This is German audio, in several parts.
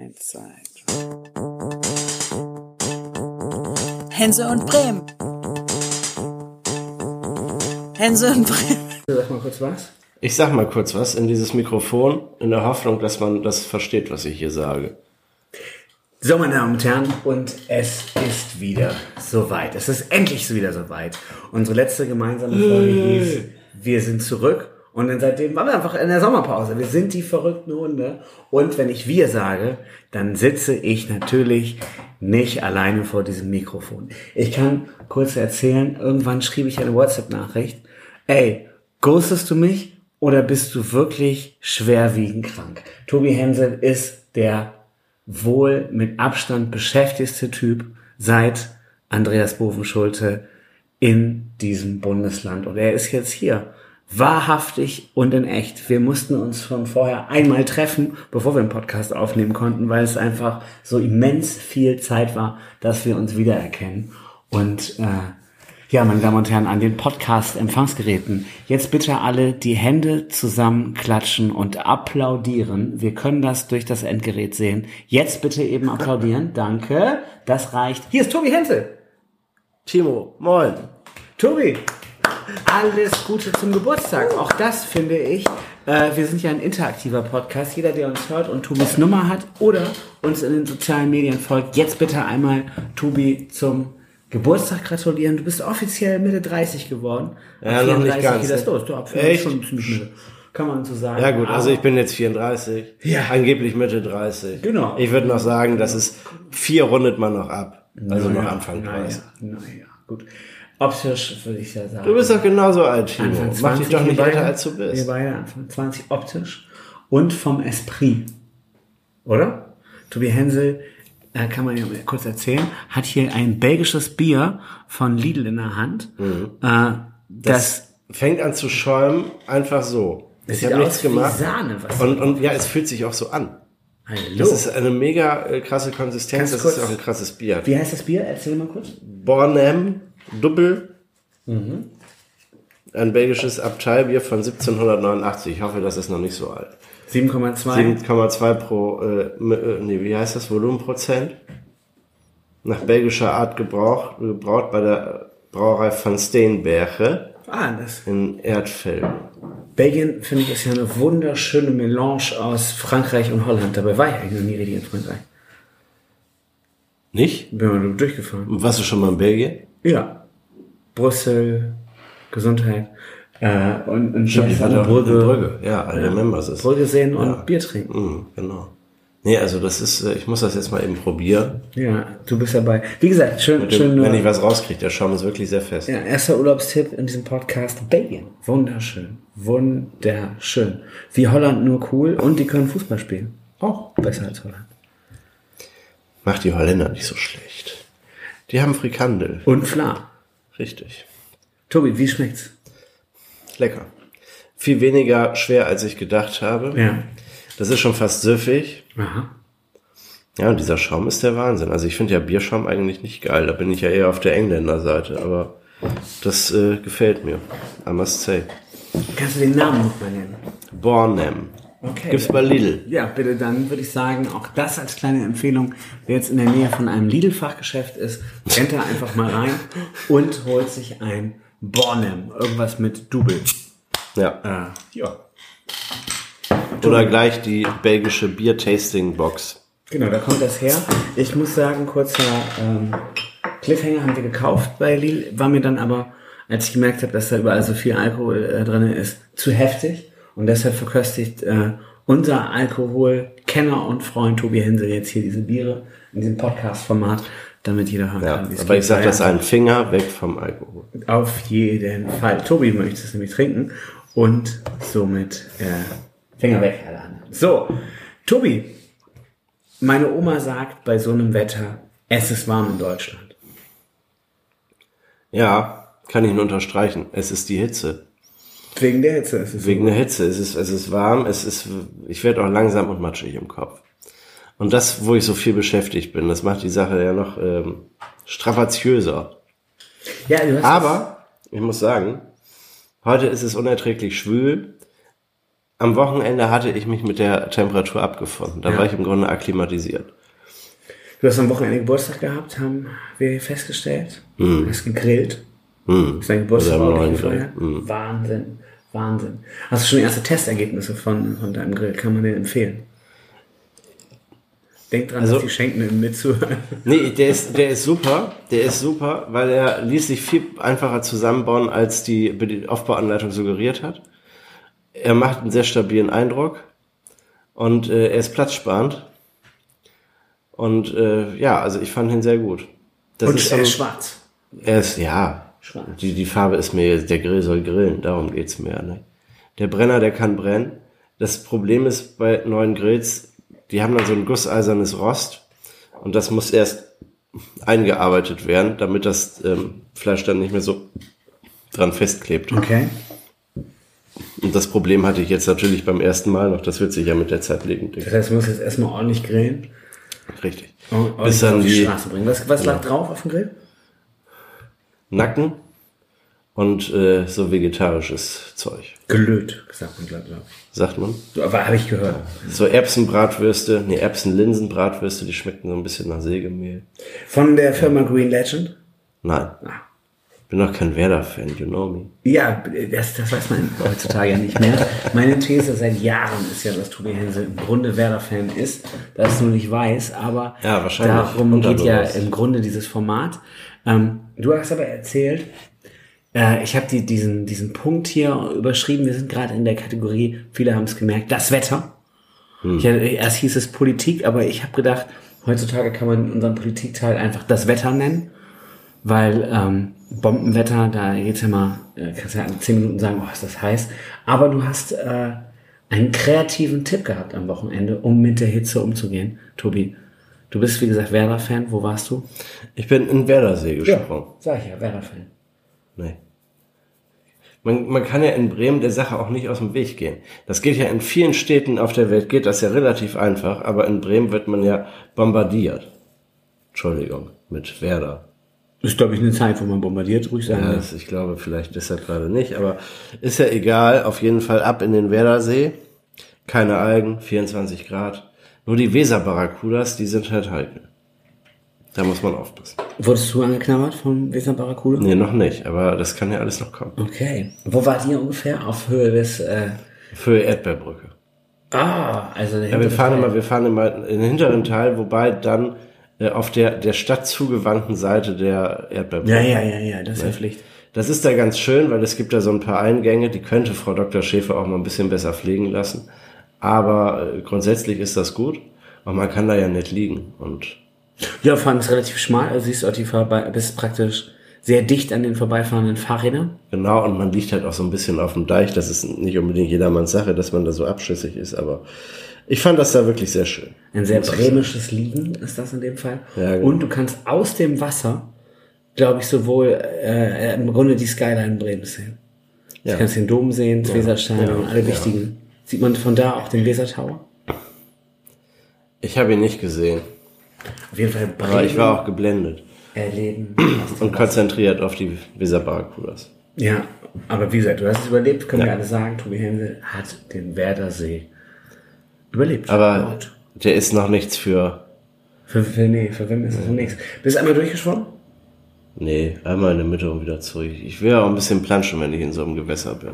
Eins, zwei, Hense und Bremen. Hense und Bremen. Sag mal kurz was. Ich sag mal kurz was in dieses Mikrofon, in der Hoffnung, dass man das versteht, was ich hier sage. So, meine Damen und Herren, und es ist wieder soweit. Es ist endlich wieder soweit. Unsere letzte gemeinsame Folge hieß Wir sind zurück. Und dann seitdem waren wir einfach in der Sommerpause. Wir sind die verrückten Hunde. Und wenn ich wir sage, dann sitze ich natürlich nicht alleine vor diesem Mikrofon. Ich kann kurz erzählen, irgendwann schrieb ich eine WhatsApp-Nachricht. Ey, ghostest du mich oder bist du wirklich schwerwiegend krank? Tobi Hensel ist der wohl mit Abstand beschäftigste Typ seit Andreas Bovenschulte in diesem Bundesland. Und er ist jetzt hier. Wahrhaftig und in echt. Wir mussten uns schon vorher einmal treffen, bevor wir den Podcast aufnehmen konnten, weil es einfach so immens viel Zeit war, dass wir uns wiedererkennen. Und äh, ja, meine Damen und Herren, an den Podcast-Empfangsgeräten. Jetzt bitte alle die Hände zusammenklatschen und applaudieren. Wir können das durch das Endgerät sehen. Jetzt bitte eben applaudieren. Danke. Das reicht. Hier ist Tobi Hensel. Timo, moin. Tobi, alles Gute zum Geburtstag. Auch das finde ich. Äh, wir sind ja ein interaktiver Podcast. Jeder, der uns hört und Tobis Nummer hat oder uns in den sozialen Medien folgt, jetzt bitte einmal Tobi zum Geburtstag gratulieren. Du bist offiziell Mitte 30 geworden. Ja, noch nicht ganz, geht das ne? los. Du, ab schon ziemlich Mitte. Kann man so sagen. Ja gut, also ich bin jetzt 34, Ja. angeblich Mitte 30. Genau. Ich würde noch sagen, das ist vier rundet man noch ab, also noch Naja, Anfang 30. Naja, naja, gut. Optisch würde ich ja sagen. Du bist doch genauso alt, Timo. Anfang Mach dich 20, doch wir nicht beide, älter, als du Wir bist. beide Anfang 20 optisch und vom Esprit. Oder? Tobi Hensel, äh, kann man ja mal kurz erzählen, hat hier ein belgisches Bier von Lidl in der Hand. Mhm. Äh, das, Fängt an zu schäumen, einfach so. das Ich habe nichts gemacht. Sahne. Was Und, und ja, es fühlt sich auch so an. Hallo. Das ist eine mega äh, krasse Konsistenz. Ganz Das ist auch ein krasses Bier. wie heißt das Bier? Erzähl mal kurz. Bornem Double. Mhm. Ein belgisches Abteilbier von 1789. Ich hoffe, das ist noch nicht so alt. 7,2. 7,2 pro, äh, äh, nee, wie heißt das, Volumenprozent? Nach belgischer Art gebraucht, gebraut bei der Brauerei van Steenberge Ah, das. in Erdfelden. Belgien, finde ich, ist ja eine wunderschöne Melange aus Frankreich und Holland. Dabei war ich eigentlich noch nie richtig in Frankreich. Nicht? Bin mal durchgefahren. Warst du schon mal in Belgien? Ja. Brüssel, Gesundheit. Äh, und, und Ich hatte Brügge, Brügge. Ja, alle Members ist. Brügge sehen und Bier trinken. Mhm, genau. Nee, also das ist, äh, ich muss das jetzt mal eben probieren. Ja, du bist dabei. Wie gesagt, schön, dem, schön. wenn ich was rauskriege, der Schaum ist wirklich sehr fest. ja, erster Urlaubstipp in diesem Podcast. Belgien. Wunderschön. Wunderschön. Wie Holland nur cool und die können Fußball spielen. Auch besser als Holland. Macht die Holländer nicht so schlecht. Die haben Frikandel. Und Fla. Richtig. Tobi, wie schmeckt's? Lecker. Viel weniger schwer, als ich gedacht habe. Ja. Das ist schon fast süffig. Aha. Ja, und dieser Schaum ist der Wahnsinn. Also ich finde ja Bierschaum eigentlich nicht geil. Da bin ich ja eher auf der Engländerseite. Aber das äh, gefällt mir. I must say. Kannst du den Namen nochmal nennen? Bornem. Okay. Gibt's bei Lidl. Ja, bitte, dann würde ich sagen, auch das als kleine Empfehlung, wer jetzt in der Nähe von einem Lidl-Fachgeschäft ist, rennt da einfach mal rein und holt sich ein Bornem. Irgendwas mit Double. Ja. Äh, ja. Oder gleich die belgische Bier-Tasting-Box. Genau, da kommt das her. Ich muss sagen, kurzer ähm, Cliffhanger haben wir gekauft bei Lidl, war mir dann aber, als ich gemerkt habe, dass da überall so viel Alkohol äh, drin ist, zu heftig. Und deshalb verköstigt äh, unser Alkoholkenner und Freund Tobi Hensel jetzt hier diese Biere in diesem Podcast-Format, damit jeder hören Ja, kann, wie es aber geht. ich sage das einen Finger weg vom Alkohol. Auf jeden Fall. Tobi möchte es nämlich trinken und somit äh, Finger weg, alle anderen. So, Tobi, meine Oma sagt bei so einem Wetter, es ist warm in Deutschland. Ja, kann ich nur unterstreichen. Es ist die Hitze. Wegen der Hitze ist es Wegen der Hitze. Es ist, es ist warm, es ist, ich werde auch langsam und matschig im Kopf. Und das, wo ich so viel beschäftigt bin, das macht die Sache ja noch ähm, strapaziöser. Ja, Aber, ich muss sagen, heute ist es unerträglich schwül, am Wochenende hatte ich mich mit der Temperatur abgefunden. Da Ja. war ich im Grunde akklimatisiert. Du hast am Wochenende Geburtstag gehabt, haben wir festgestellt. Du hast gegrillt. Hm. Ist dein Geburtstag. Hm. Wahnsinn, Wahnsinn. Hast du schon erste Testergebnisse von, von deinem Grill? Kann man den empfehlen? Denk dran, Also- dass die Schenken mitzuhören. Nee, der ist, der ist super. Der ist super, weil er ließ sich viel einfacher zusammenbauen, als die Aufbauanleitung suggeriert hat. Er macht einen sehr stabilen Eindruck und äh, er ist platzsparend. Und äh, ja, also ich fand ihn sehr gut. Das Und ist er ist schwarz. Er ist, ja, Schwarz. die, die Farbe ist mir, der Grill soll grillen, darum geht's mir. ja, Ne? Der Brenner, der kann brennen. Das Problem ist bei neuen Grills, die haben dann so ein gusseisernes Rost und das muss erst eingearbeitet werden, damit das ähm, Fleisch dann nicht mehr so dran festklebt. Okay. Und das Problem hatte ich jetzt natürlich beim ersten Mal noch, das wird sich ja mit der Zeit legen. Das heißt, du musst jetzt erstmal ordentlich grillen. Richtig. Und ordentlich Bis dann auf die die Straße bringen. Was, was lag drauf auf dem Grill? Nacken und äh, so vegetarisches Zeug, Gelöt, sagt man, glaube glaub ich. sagt man. So, aber habe ich gehört. So Erbsenbratwürste, nee, Erbsen-Linsenbratwürste, die schmeckten so ein bisschen nach Sägemehl. Von der Firma Green Legend? Nein. Bin doch kein Werder-Fan, you know me. Ja, das, das weiß man heutzutage ja nicht mehr. Meine These seit Jahren ist ja, dass Tobi Hensel im Grunde Werder-Fan ist, dass es nur nicht weiß, aber Ja, wahrscheinlich. darum geht ja im Grunde dieses Format. Ähm, du hast aber erzählt, äh, ich habe die, diesen, diesen Punkt hier überschrieben, wir sind gerade in der Kategorie, viele haben es gemerkt, das Wetter. Hm. Ich, erst hieß es Politik, aber ich habe gedacht, heutzutage kann man unseren Politikteil einfach das Wetter nennen weil ähm, Bombenwetter, da geht's ja mal, äh, kannst ja in zehn Minuten sagen, oh, ist das heiß. Aber du hast äh, einen kreativen Tipp gehabt am Wochenende, um mit der Hitze umzugehen. Tobi, du bist wie gesagt Werder-Fan. Wo warst du? Ich bin in Werdersee gesprungen. sag ich ja, Werder-Fan. Nee. Man, man kann ja in Bremen der Sache auch nicht aus dem Weg gehen. Das geht ja in vielen Städten auf der Welt, geht das ja relativ einfach, aber in Bremen wird man ja bombardiert. Entschuldigung, mit Werder. Ist, glaube ich, eine Zeit, wo man bombardiert, ruhig sagen. Ja, das, ich glaube, vielleicht deshalb gerade nicht, aber ist ja egal. Auf jeden Fall ab in den Werdersee. Keine Algen, 24 Grad. Nur die Weser-Barracudas, die sind halt heikel. Da muss man aufpassen. Wurdest du angeknabbert vom Weser Barracuda? Nee, noch nicht, aber das kann ja alles noch kommen. Okay. Wo wart ihr ungefähr? Auf Höhe des... Äh, Für Erdbeerbrücke. ah, also der Ja, wir fahren Teil. immer, wir fahren immer in den hinteren Teil, wobei dann äh, auf der, der Stadt zugewandten Seite der Erdbeerbrücke. Ja, ja, ja, ja, das ist ja Pflicht. Das ist da ganz schön, weil es gibt da so ein paar Eingänge, die könnte Frau Dr. Schäfer auch mal ein bisschen besser pflegen lassen. Aber äh, grundsätzlich ist das gut. Und man kann da ja nicht liegen. Und Ja, vor allem ist es relativ schmal, also siehst du auch die vorbei, bist praktisch sehr dicht an den vorbeifahrenden Fahrrädern. genau, und man liegt halt auch so ein bisschen auf dem Deich. Das ist nicht unbedingt jedermanns Sache, dass man da so abschüssig ist, aber ich fand das da wirklich sehr schön. Ein sehr bremisches Liegen ist das in dem Fall. Ja, genau. Und du kannst aus dem Wasser, glaube ich, sowohl äh, im Grunde die Skyline Bremens sehen. Ja. Du kannst den Dom sehen, das Weserstein Ja, und alle wichtigen. Sieht man von da auch den Wesertower? Ich habe ihn nicht gesehen, Auf jeden Fall Bremen aber ich war auch geblendet erleben. und konzentriert auf die Weser Barracudas. ja, aber wie gesagt, du hast es überlebt, können wir Ja. alle sagen. Tobi Hensel hat den Werdersee überlebt. Aber Gut. der ist noch nichts für, Für, für, nee, für wem ist das nichts? Bist du einmal durchgeschwommen? nee, einmal in der Mitte und wieder zurück. Ich will ja auch ein bisschen planschen, wenn ich in so einem Gewässer bin.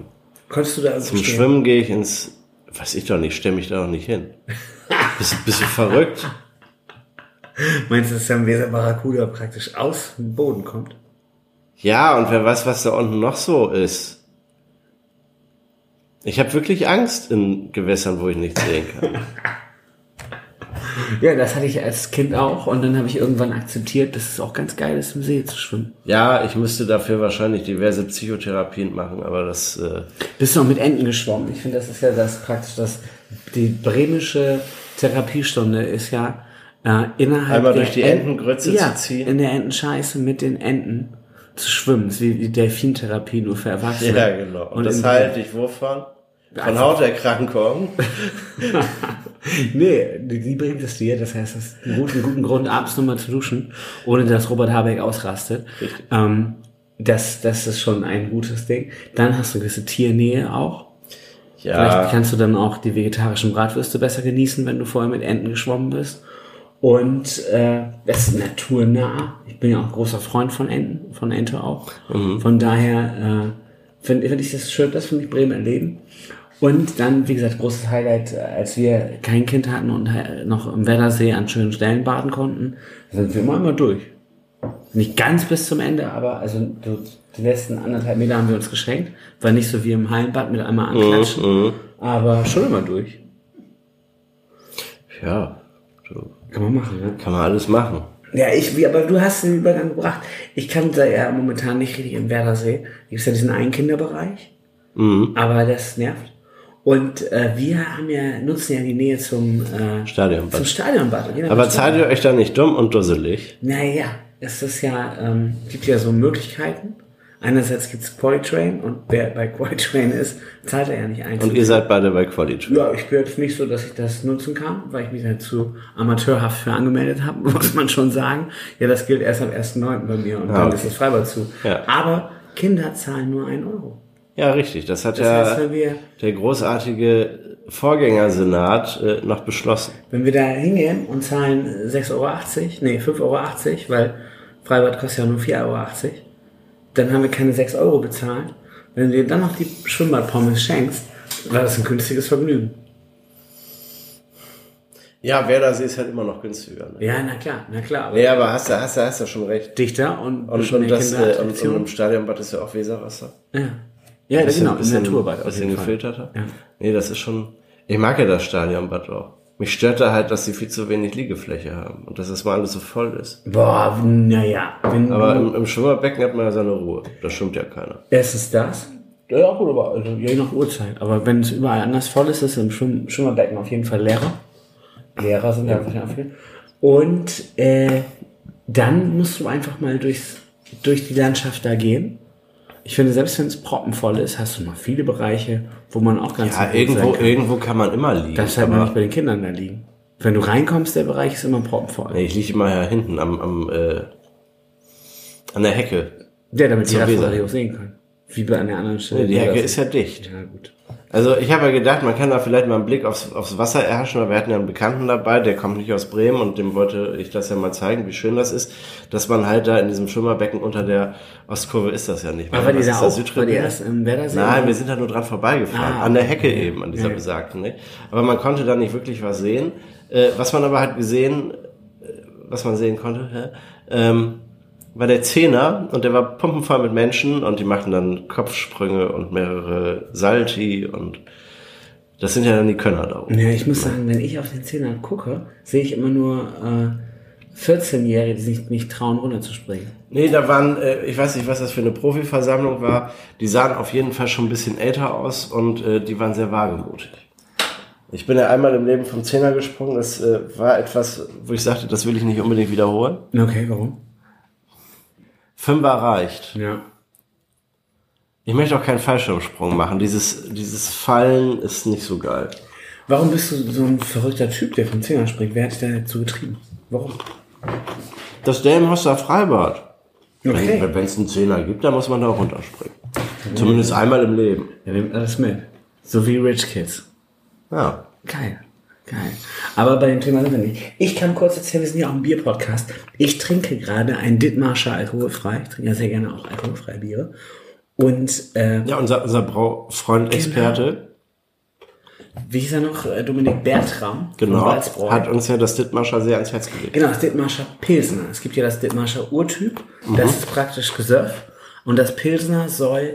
Konntest du da also Zum stehen? Schwimmen gehe ich ins, weiß ich doch nicht, stell mich da doch nicht hin. Bist, bist du verrückt? Meinst du, dass der Weser Barracuda praktisch aus dem Boden kommt? Ja, und wer weiß, was da unten noch so ist. Ich habe wirklich Angst in Gewässern, wo ich nichts sehen kann. Ja, das hatte ich als Kind auch und dann habe ich irgendwann akzeptiert, dass es auch ganz geil ist, im See zu schwimmen. Ja, ich müsste dafür wahrscheinlich diverse Psychotherapien machen, aber das, äh, Bist du auch mit Enten geschwommen? Ich finde, das ist ja das praktisch das, die bremische Therapiestunde ist ja äh, innerhalb Einmal der durch die Enten- Entengrütze ja, zu ziehen. in der Entenscheiße mit den Enten zu schwimmen. Das ist wie die Delfintherapie nur für Erwachsene. ja, genau. Und, das in- halte ich wovon? Von Einfach- Hauterkrankungen. Nee, die, bringt es dir. Das heißt, das ist einen guten, guten Grund, abends nochmal zu duschen, ohne dass Robert Habeck ausrastet. Ähm, das, das ist schon ein gutes Ding. Dann hast du gewisse Tiernähe auch. Ja. Vielleicht kannst du dann auch die vegetarischen Bratwürste besser genießen, wenn du vorher mit Enten geschwommen bist. Und äh, das ist naturnah. Ich bin ja auch großer Freund von Enten, von Ente auch. Von daher äh, finde find ich das schön, das finde ich Bremen erleben. Und dann, wie gesagt, großes Highlight, äh, als wir kein Kind hatten und äh, noch im Werdersee an schönen Stellen baden konnten, sind wir immer, immer durch. Nicht ganz bis zum Ende, aber also so die letzten anderthalb Meter haben wir uns geschenkt. War nicht so wie im Hallenbad mit einmal anklatschen, aber schon immer durch. Ja, so Kann man machen, ne? kann man alles machen. Ja, ich, wie, aber du hast den Übergang gebracht. Ich kann da ja momentan nicht richtig im Werdersee. Gibt ja diesen einen Kinderbereich, aber das nervt. Und äh, wir haben ja, nutzen ja die Nähe zum, äh, Stadionbad. zum Stadionbad. Gehen Aber seid ihr euch da nicht dumm und dusselig? Naja, es ist ja, ähm, gibt ja so Möglichkeiten. Einerseits gibt's Qualitrain und wer bei Qualitrain ist, zahlt er ja nicht einzeln. Und ihr seid beide bei Quality. ja, ich bin jetzt nicht so, dass ich das nutzen kann, weil ich mich da zu amateurhaft für angemeldet habe, muss man schon sagen. Ja, das gilt erst am 1.9. bei mir und dann okay. ist das Freibad zu. Ja. Aber Kinder zahlen nur einen Euro. Ja, richtig. Das hat Das ja heißt, der großartige Vorgängersenat äh, noch beschlossen. wenn wir da hingehen und zahlen 6,80 Euro, nee, 5,80 Euro, weil Freibad kostet ja nur 4,80 Euro, dann haben wir keine 6 Euro bezahlt. Wenn du dir dann noch die Schwimmbadpommes schenkst, war das ein günstiges Vergnügen. Ja, Werdersee ist halt immer noch günstiger. Ne? Ja, na klar, na klar. Aber Nee, aber hast du, hast du, hast du schon recht. dichter und, Und, bisschen und, das, äh, und, und im Stadionbad ist ja auch Weserwasser. Ja, ja das genau, im bisschen, Naturbad auf bisschen gefilterter. Ja. Nee, das ist schon, ich mag ja das Stadionbad auch. Mich stört da halt, dass sie viel zu wenig Liegefläche haben und dass das mal alles so voll ist. Boah, naja, Aber im, im Schwimmerbecken hat man ja seine Ruhe. Da schwimmt ja keiner. erstens das. Ja, gut, aber also, je nach Uhrzeit. Aber wenn es überall anders voll ist, ist es im Schwimm Schwimmerbecken auf jeden Fall leerer. Lehrer sind ja einfach viel. Und äh, dann musst du einfach mal durchs, durch die Landschaft da gehen. Ich finde, selbst wenn es proppenvoll ist, hast du noch viele Bereiche, wo man auch ganz Ja, gut irgendwo, kann. irgendwo kann man immer liegen. Das halt man nicht bei den Kindern da liegen. Wenn du reinkommst, der Bereich ist immer proppenvoll. Nee, ich liege immer ja hinten am, am äh, an der Hecke. Der, damit die auch sehen können. Wie bei einer anderen Stelle. Nee, die Ja, Hecke ist ja dicht. Ja, gut. Also ich habe ja gedacht, man kann da vielleicht mal einen Blick aufs, aufs Wasser erhaschen, weil wir hatten ja einen Bekannten dabei, der kommt nicht aus Bremen und dem wollte ich das ja mal zeigen, wie schön das ist, dass man halt da in diesem Schwimmerbecken unter der Ostkurve ist das ja nicht mehr. Aber ist da, auch, war die Südtribüne? erst im Werdersee? Nein, wir sind da nur dran vorbeigefahren. Ah, an der okay. Hecke eben, an dieser Ja. besagten. Nicht? Aber man konnte da nicht wirklich was sehen. Äh, was man aber halt gesehen, äh, was man sehen konnte, hä? ähm, war der Zehner und der war pumpenvoll mit Menschen und die machten dann Kopfsprünge und mehrere Salti und das sind ja dann die Könner da oben. Ja, ich muss sagen, wenn ich auf den Zehnern gucke, sehe ich immer nur äh, 14-Jährige, die sich nicht trauen, runterzuspringen. Nee, da waren, äh, ich weiß nicht, was das für eine Profiversammlung war. Die sahen auf jeden Fall schon ein bisschen älter aus und äh, die waren sehr wagemutig. Ich bin ja einmal im Leben vom Zehner gesprungen. Das äh, war etwas, wo ich sagte, das will ich nicht unbedingt wiederholen. Okay, warum? Fünfer reicht. Ja. Ich möchte auch keinen Fallschirmsprung machen. Dieses, dieses Fallen ist nicht so geil. Warum bist du so ein verrückter Typ, der vom Zehner springt? Wer hat dich da dazu getrieben? Warum? Das Delmenhorster Freibad. Okay. Wenn es einen Zehner gibt, dann muss man da runterspringen. Zumindest einmal im Leben. Er nimmt alles mit. So wie Rich Kids. Ja. Geil. Geil. Aber bei dem Thema sind wir nicht. Ich kann kurz erzählen, wir sind ja auch ein Bier-Podcast. Ich trinke gerade ein Dittmarscher alkoholfrei. Ich trinke ja sehr gerne auch alkoholfreie Biere. Und äh, Ja, unser, unser Braufreund Experte, wie hieß er noch? Äh, Dominik Bertram. genau, hat uns ja das Dithmarscher sehr ans Herz gelegt. Genau, das Dithmarscher Pilsner. Es gibt ja das Dithmarscher Urtyp. Das ist praktisch Gesöff. Und das Pilsner soll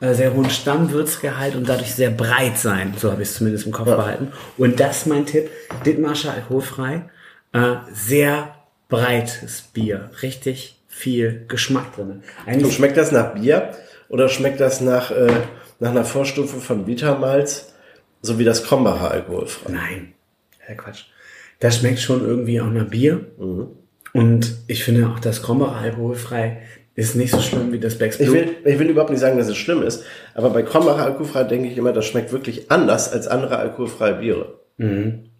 äh, sehr hohen Stammwürzgehalt und dadurch sehr breit sein. So habe ich es zumindest im Kopf behalten. Und das ist mein Tipp. Dithmarscher alkoholfrei. Äh, sehr breites Bier. Richtig viel Geschmack drin. Und Eigentlich schmeckt das nach Bier oder schmeckt das nach, äh, nach einer Vorstufe von Vitamalz, so wie das Krombacher alkoholfrei? Nein, Herr Quatsch. Das schmeckt schon irgendwie auch nach Bier. Und ich finde auch das Krombacher alkoholfrei ist nicht so schlimm wie das Becks Ich Blue. will, ich will überhaupt nicht sagen, dass es schlimm ist, aber bei Krombacher alkoholfrei denke ich immer, das schmeckt wirklich anders als andere alkoholfreie Biere.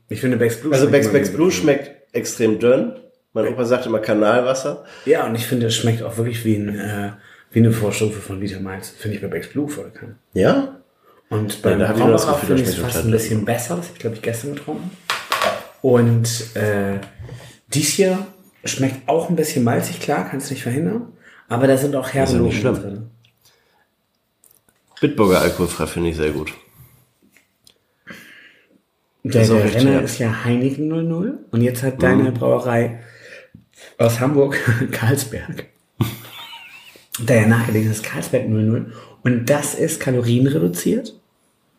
Ich finde Becks Blue Also Becks, Becks Blue schmeckt extrem dünn. Mein Opa sagt immer Kanalwasser. Ja, und ich finde, es schmeckt auch wirklich wie, ein, äh, wie eine Vorstufe von Liter Malz. Finde ich bei Becks Blue vollkommen. Ja? Und da ich ja, Brauerau Gefühl, finde ich es schmeckt fast total ein bisschen besser. Das habe ich, glaube ich, gestern getrunken. Und äh, dies hier schmeckt auch ein bisschen malzig, klar, kannst nicht verhindern. Aber da sind auch herbe ja drin. Bitburger alkoholfrei finde ich sehr gut. Der, der Renner ist ja Heineken 00 und jetzt hat deine Brauerei aus Hamburg Karlsberg. da ja nachgelegt ist Karlsberg 00 und das ist kalorienreduziert.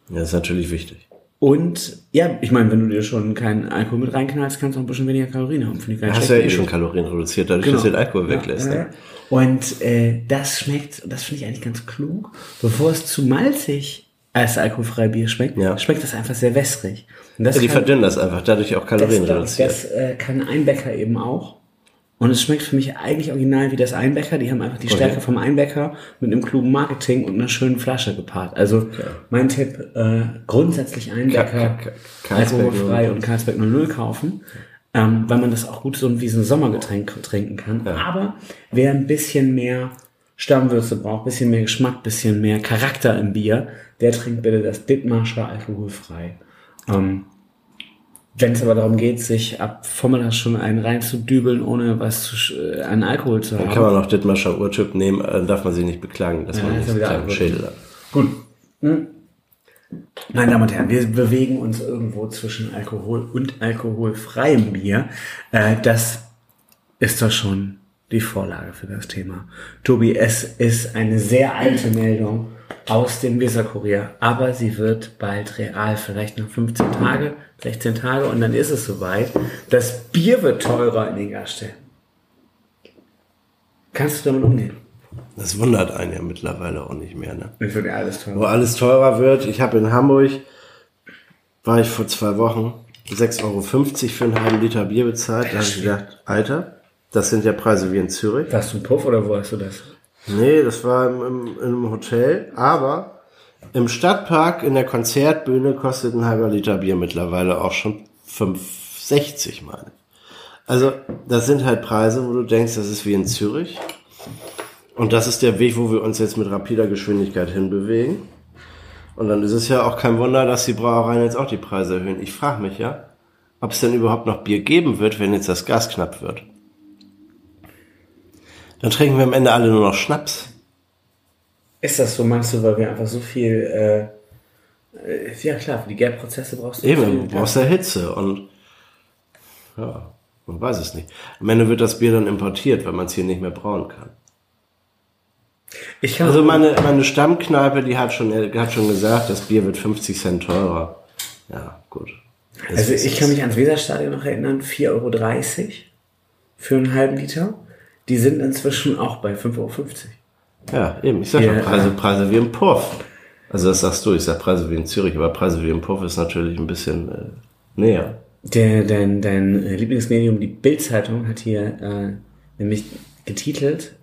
Ja, das ist natürlich wichtig. Und ja, ich meine, wenn du dir schon keinen Alkohol mit reinknallst, kannst du auch ein bisschen weniger Kalorien haben. Finde ich gar Du nicht hast ja eh schon Kalorien reduziert, dadurch, dass du den Alkohol weglässt. Ja, ne? Und äh, das schmeckt, und das finde ich eigentlich ganz klug, bevor es zu malzig als alkoholfreie Bier schmeckt, Ja. schmeckt das einfach sehr wässrig. Und das Ja, die kann- verdünnen das einfach, dadurch auch Kalorien das, reduziert. das äh, kann Einbecker eben auch. Und es schmeckt für mich eigentlich original wie das Einbecker. Die haben einfach die Stärke vom Einbecker mit einem klugen Marketing und einer schönen Flasche gepaart. Also mein Tipp, äh, grundsätzlich Einbecker, Ka- Ka- Karlsberg alkoholfrei 00. und Karlsberg 00 kaufen. Ähm, weil man das auch gut so wie so ein Sommergetränk trinken kann. Aber wer ein bisschen mehr Stammwürze braucht, bisschen mehr Geschmack, bisschen mehr Charakter im Bier, der trinkt bitte das Dittmarscher alkoholfrei. Ähm, wenn es aber darum geht, sich ab Vormittag schon einen reinzudübeln, ohne was zu, äh, an Alkohol zu Dann haben. kann man noch Dittmarscher Urtyp nehmen, äh, dann darf man sich nicht beklagen, dass man ist nicht ja einen wieder kleinen Alkohol. Schädel hat. Gut. Hm. Meine Damen und Herren, wir bewegen uns irgendwo zwischen Alkohol und alkoholfreiem Bier. Äh, das ist doch schon die Vorlage für das Thema. Tobi, es ist eine sehr alte Meldung aus dem Weserkurier, aber sie wird bald real, vielleicht noch 15 Tage, 16 Tage und dann ist es soweit. Das Bier wird teurer in den Gaststätten. Kannst du damit umgehen? Das wundert einen ja mittlerweile auch nicht mehr. Ne? Es wird ja alles teurer. Wo alles teurer wird. Ich habe in Hamburg, war ich vor zwei Wochen, 6,50 Euro für einen halben Liter Bier bezahlt. Da habe ich gedacht, Alter, das sind ja Preise wie in Zürich. Warst du ein Puff oder wo hast du das? Nee, das war im, im, einem Hotel, aber im Stadtpark in der Konzertbühne kostet ein halber Liter Bier mittlerweile auch schon 5,60 meine ich. Also das sind halt Preise, wo du denkst, das ist wie in Zürich. Und das ist der Weg, wo wir uns jetzt mit rapider Geschwindigkeit hinbewegen. Und dann ist es ja auch kein Wunder, dass die Brauereien jetzt auch die Preise erhöhen. Ich frage mich ja, ob es denn überhaupt noch Bier geben wird, wenn jetzt das Gas knapp wird. Dann trinken wir am Ende alle nur noch Schnaps. Ist das so, meinst du, weil wir einfach so viel, äh, äh, ja klar, für die Gärprozesse brauchst du Eben, du brauchst ja Hitze und ja, man weiß es nicht. Am Ende wird das Bier dann importiert, weil man es hier nicht mehr brauen kann. Ich Also meine, meine Stammkneipe, die hat schon, hat schon gesagt, das Bier wird 50 Cent teurer. Ja, gut. Das also ich kann mich ans Weserstadion noch erinnern, 4,30 Euro für einen halben Liter. Die sind inzwischen auch bei 5,50 Euro. Ja, eben. Ich sag Ja, Preise, ja. Preise wie im Puff. Also das sagst du, ich sag Preise wie in Zürich, aber Preise wie im Puff ist natürlich ein bisschen äh, näher. Der, dein, dein äh, Lieblingsmedium, die Bild-Zeitung, hat hier äh, nämlich getitelt,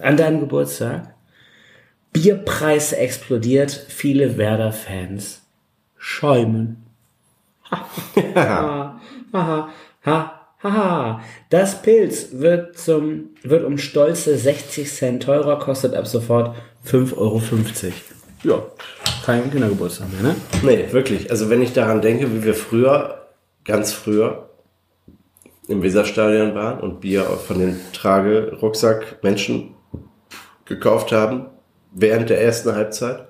an deinem Geburtstag, Bierpreis explodiert, viele Werder-Fans schäumen. Ha, ha, ha, ha. Das Pilz wird zum, wird um stolze 60 Cent teurer, kostet ab sofort 5,50 Euro. Ja, kein Kindergeburtstag mehr, ne? Nee, wirklich. Also wenn ich daran denke, wie wir früher, ganz früher, im Weserstadion waren und Bier von den Trage-Rucksack-Menschen gekauft haben, während der ersten Halbzeit.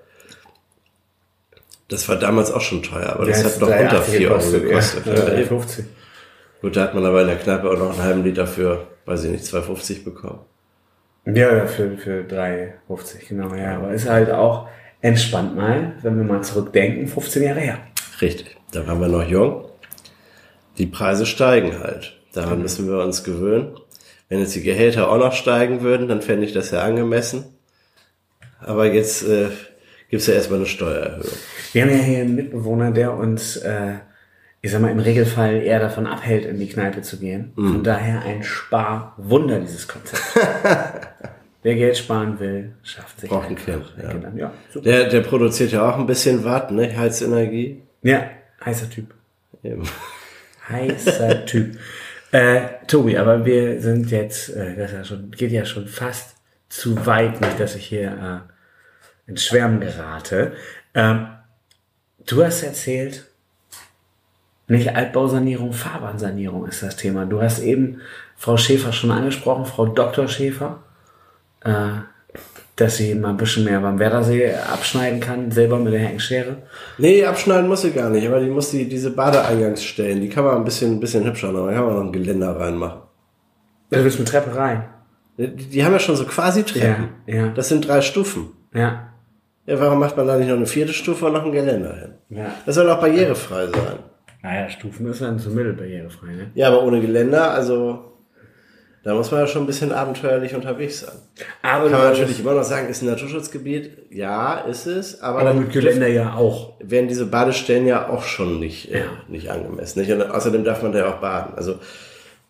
Das war damals auch schon teuer, aber das hat noch unter 4 Euro gekostet. Ja, Ja, ja, eben. 50. Gut, da hat man aber in der Kneipe auch noch einen halben Liter für, weiß ich nicht, 2,50 bekommen. Ja, ja, für, für 3,50, genau, ja. Aber ist halt auch entspannt mal, wenn wir mal zurückdenken, 15 Jahre her. Richtig. Da waren wir noch jung. Die Preise steigen halt. Daran müssen wir uns gewöhnen. Wenn jetzt die Gehälter auch noch steigen würden, dann fände ich das ja angemessen. Aber jetzt äh, gibt's ja erstmal eine Steuererhöhung. Wir haben ja hier einen Mitbewohner, der uns, äh, ich sag mal, im Regelfall eher davon abhält, in die Kneipe zu gehen. Mhm. Von daher ein Sparwunder, dieses Konzept. Wer Geld sparen will, schafft sich Braucht ein einfach Kind, ja. Kind an. Ja. Der, der produziert ja auch ein bisschen Watt, ne? Heizenergie. ja, heißer Typ. Eben. Heißer Typ. Äh, Tobi, aber wir sind jetzt, äh, das ja schon, geht ja schon fast zu weit, nicht, dass ich hier äh, ins Schwärmen gerate. Ähm, Du hast erzählt, nicht Altbausanierung, Fahrbahnsanierung ist das Thema. Du hast eben Frau Schäfer schon angesprochen, Frau Dr. Schäfer, äh, dass sie mal ein bisschen mehr beim Werdersee abschneiden kann, selber mit der Heckenschere. Nee, abschneiden muss sie gar nicht, aber die muss die, diese Badeeingangsstellen, die kann man ein bisschen, ein bisschen hübscher machen. Da kann man noch ein Geländer reinmachen. Du willst mit Treppe rein. Die, die haben ja schon so quasi Treppen. Ja, ja. Das sind drei Stufen. Ja. Ja, warum macht man da nicht noch eine vierte Stufe und noch ein Geländer hin? Ja. Das soll auch barrierefrei sein. Naja, Stufen ist dann so mittelbarrierefrei, ne? Ja, aber ohne Geländer, also da muss man ja schon ein bisschen abenteuerlich unterwegs sein. Aber, Kann man natürlich immer noch sagen, ist ein Naturschutzgebiet. Ja, ist es, aber, aber dann mit Geländer ja auch. werden diese Badestellen ja auch schon nicht, äh, nicht angemessen. Nicht? Und außerdem darf man da ja auch baden. Also,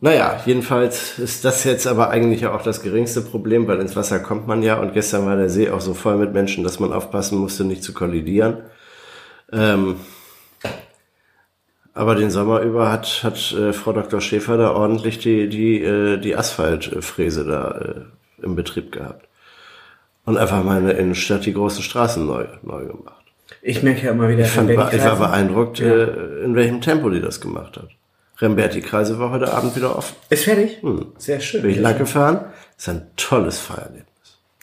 naja, jedenfalls ist das jetzt aber eigentlich ja auch das geringste Problem, weil ins Wasser kommt man ja und gestern war der See auch so voll mit Menschen, dass man aufpassen musste, nicht zu kollidieren. Ähm, aber den Sommer über hat, hat äh, Frau Dr. Schäfer da ordentlich die, die, äh, die Asphaltfräse da äh, im Betrieb gehabt. Und einfach mal in der Innenstadt die großen Straßen neu, neu gemacht. Ich merke ja immer wieder, Ich, fand, ich war beeindruckt, Ja. äh, in welchem Tempo die das gemacht hat. Remberti-Kreise war heute Abend wieder offen. Ist fertig? Sehr schön. Bin ich lang gefahren. Ist ein tolles Feierlebnis.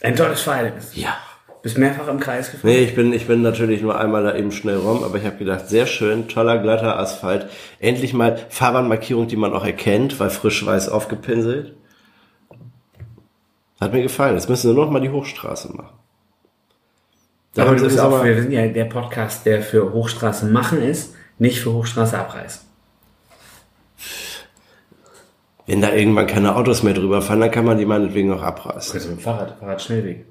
Ein tolles Feierlebnis. Ja. Bist mehrfach im Kreis gefahren? Nee, ich bin, ich bin natürlich nur einmal da eben schnell rum, aber ich habe gedacht, sehr schön, toller, glatter Asphalt. Endlich mal Fahrbahnmarkierung, die man auch erkennt, weil frisch weiß aufgepinselt. Hat mir gefallen. Jetzt müssen wir nur noch mal die Hochstraße machen. Da aber du bist auch, wir sind ja der Podcast, der für Hochstraße machen ist, nicht für Hochstraße abreißen. Wenn da irgendwann keine Autos mehr drüber fahren, dann kann man die meinetwegen auch abreißen. Also mit dem Fahrrad, Fahrradschnellweg.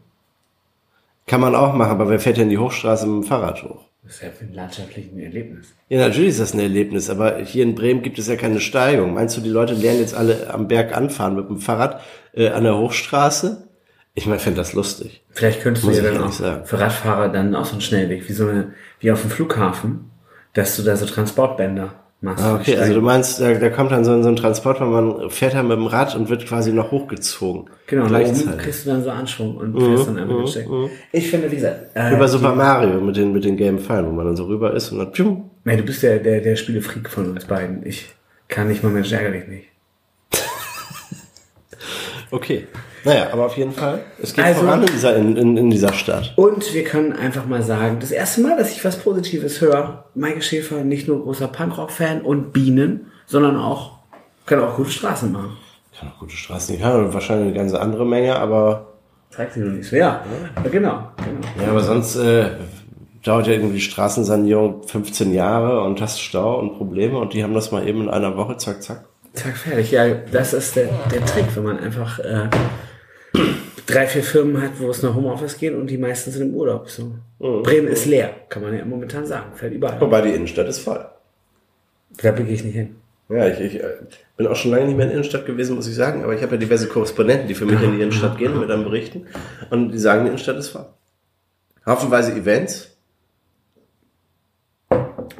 Kann man auch machen, aber wer fährt denn die Hochstraße mit dem Fahrrad hoch? Das ist ja für ein landschaftliches Erlebnis. Ja, natürlich ist das ein Erlebnis, aber hier in Bremen gibt es ja keine Steigung. Meinst du, die Leute lernen jetzt alle am Berg anfahren mit dem Fahrrad äh, an der Hochstraße? Ich meine, fände das lustig. Vielleicht könntest Muss du ja dann auch sagen. für Radfahrer dann auch so einen Schnellweg, wie so eine, wie auf dem Flughafen, dass du da so Transportbänder. Ah, okay, also du meinst, da, da kommt dann so, ein- so ein Transporter, man fährt dann mit dem Rad und wird quasi noch hochgezogen. Genau, gleichzeitig. kriegst du dann so Anschwung und fährst dann einfach mit Steck. Ich finde, wie gesagt, äh, Über Super Mario mit den, mit den gelben Pfeilen, wo man dann so rüber ist und dann tschum. nee, du bist der, der, der Spielefreak von uns beiden. Ich kann nicht mal Mensch ärgerlich nicht. Okay. Naja, aber auf jeden Fall, es geht Also- voran in dieser, in, in, in dieser Stadt. Und wir können einfach mal sagen, das erste Mal, dass ich was Positives höre, Michael Schäfer nicht nur großer Punkrock-Fan und Bienen, sondern auch, kann auch gute Straßen machen. Kann auch gute Straßen, habe wahrscheinlich eine ganz andere Menge, aber Zeigt sich noch nicht so. Ja, genau, genau. Ja, aber sonst äh, dauert ja irgendwie Straßensanierung 15 Jahre und hast Stau und Probleme und die haben das mal eben in einer Woche, zack, zack. Zack, fertig. Ja, das ist der, der Trick, wenn man einfach äh, drei, vier Firmen hat, wo es nach Homeoffice geht und die meisten sind im Urlaub. So. Bremen ist leer, kann man ja momentan sagen. Fällt überall. Wobei die Innenstadt ist voll. Da gehe ich nicht hin. Ja, ich, ich äh, bin auch schon lange nicht mehr in der Innenstadt gewesen, muss ich sagen, aber ich habe ja diverse Korrespondenten, die für mich in die Innenstadt gehen und mir dann berichten und die sagen, die Innenstadt ist voll. Haufenweise Events.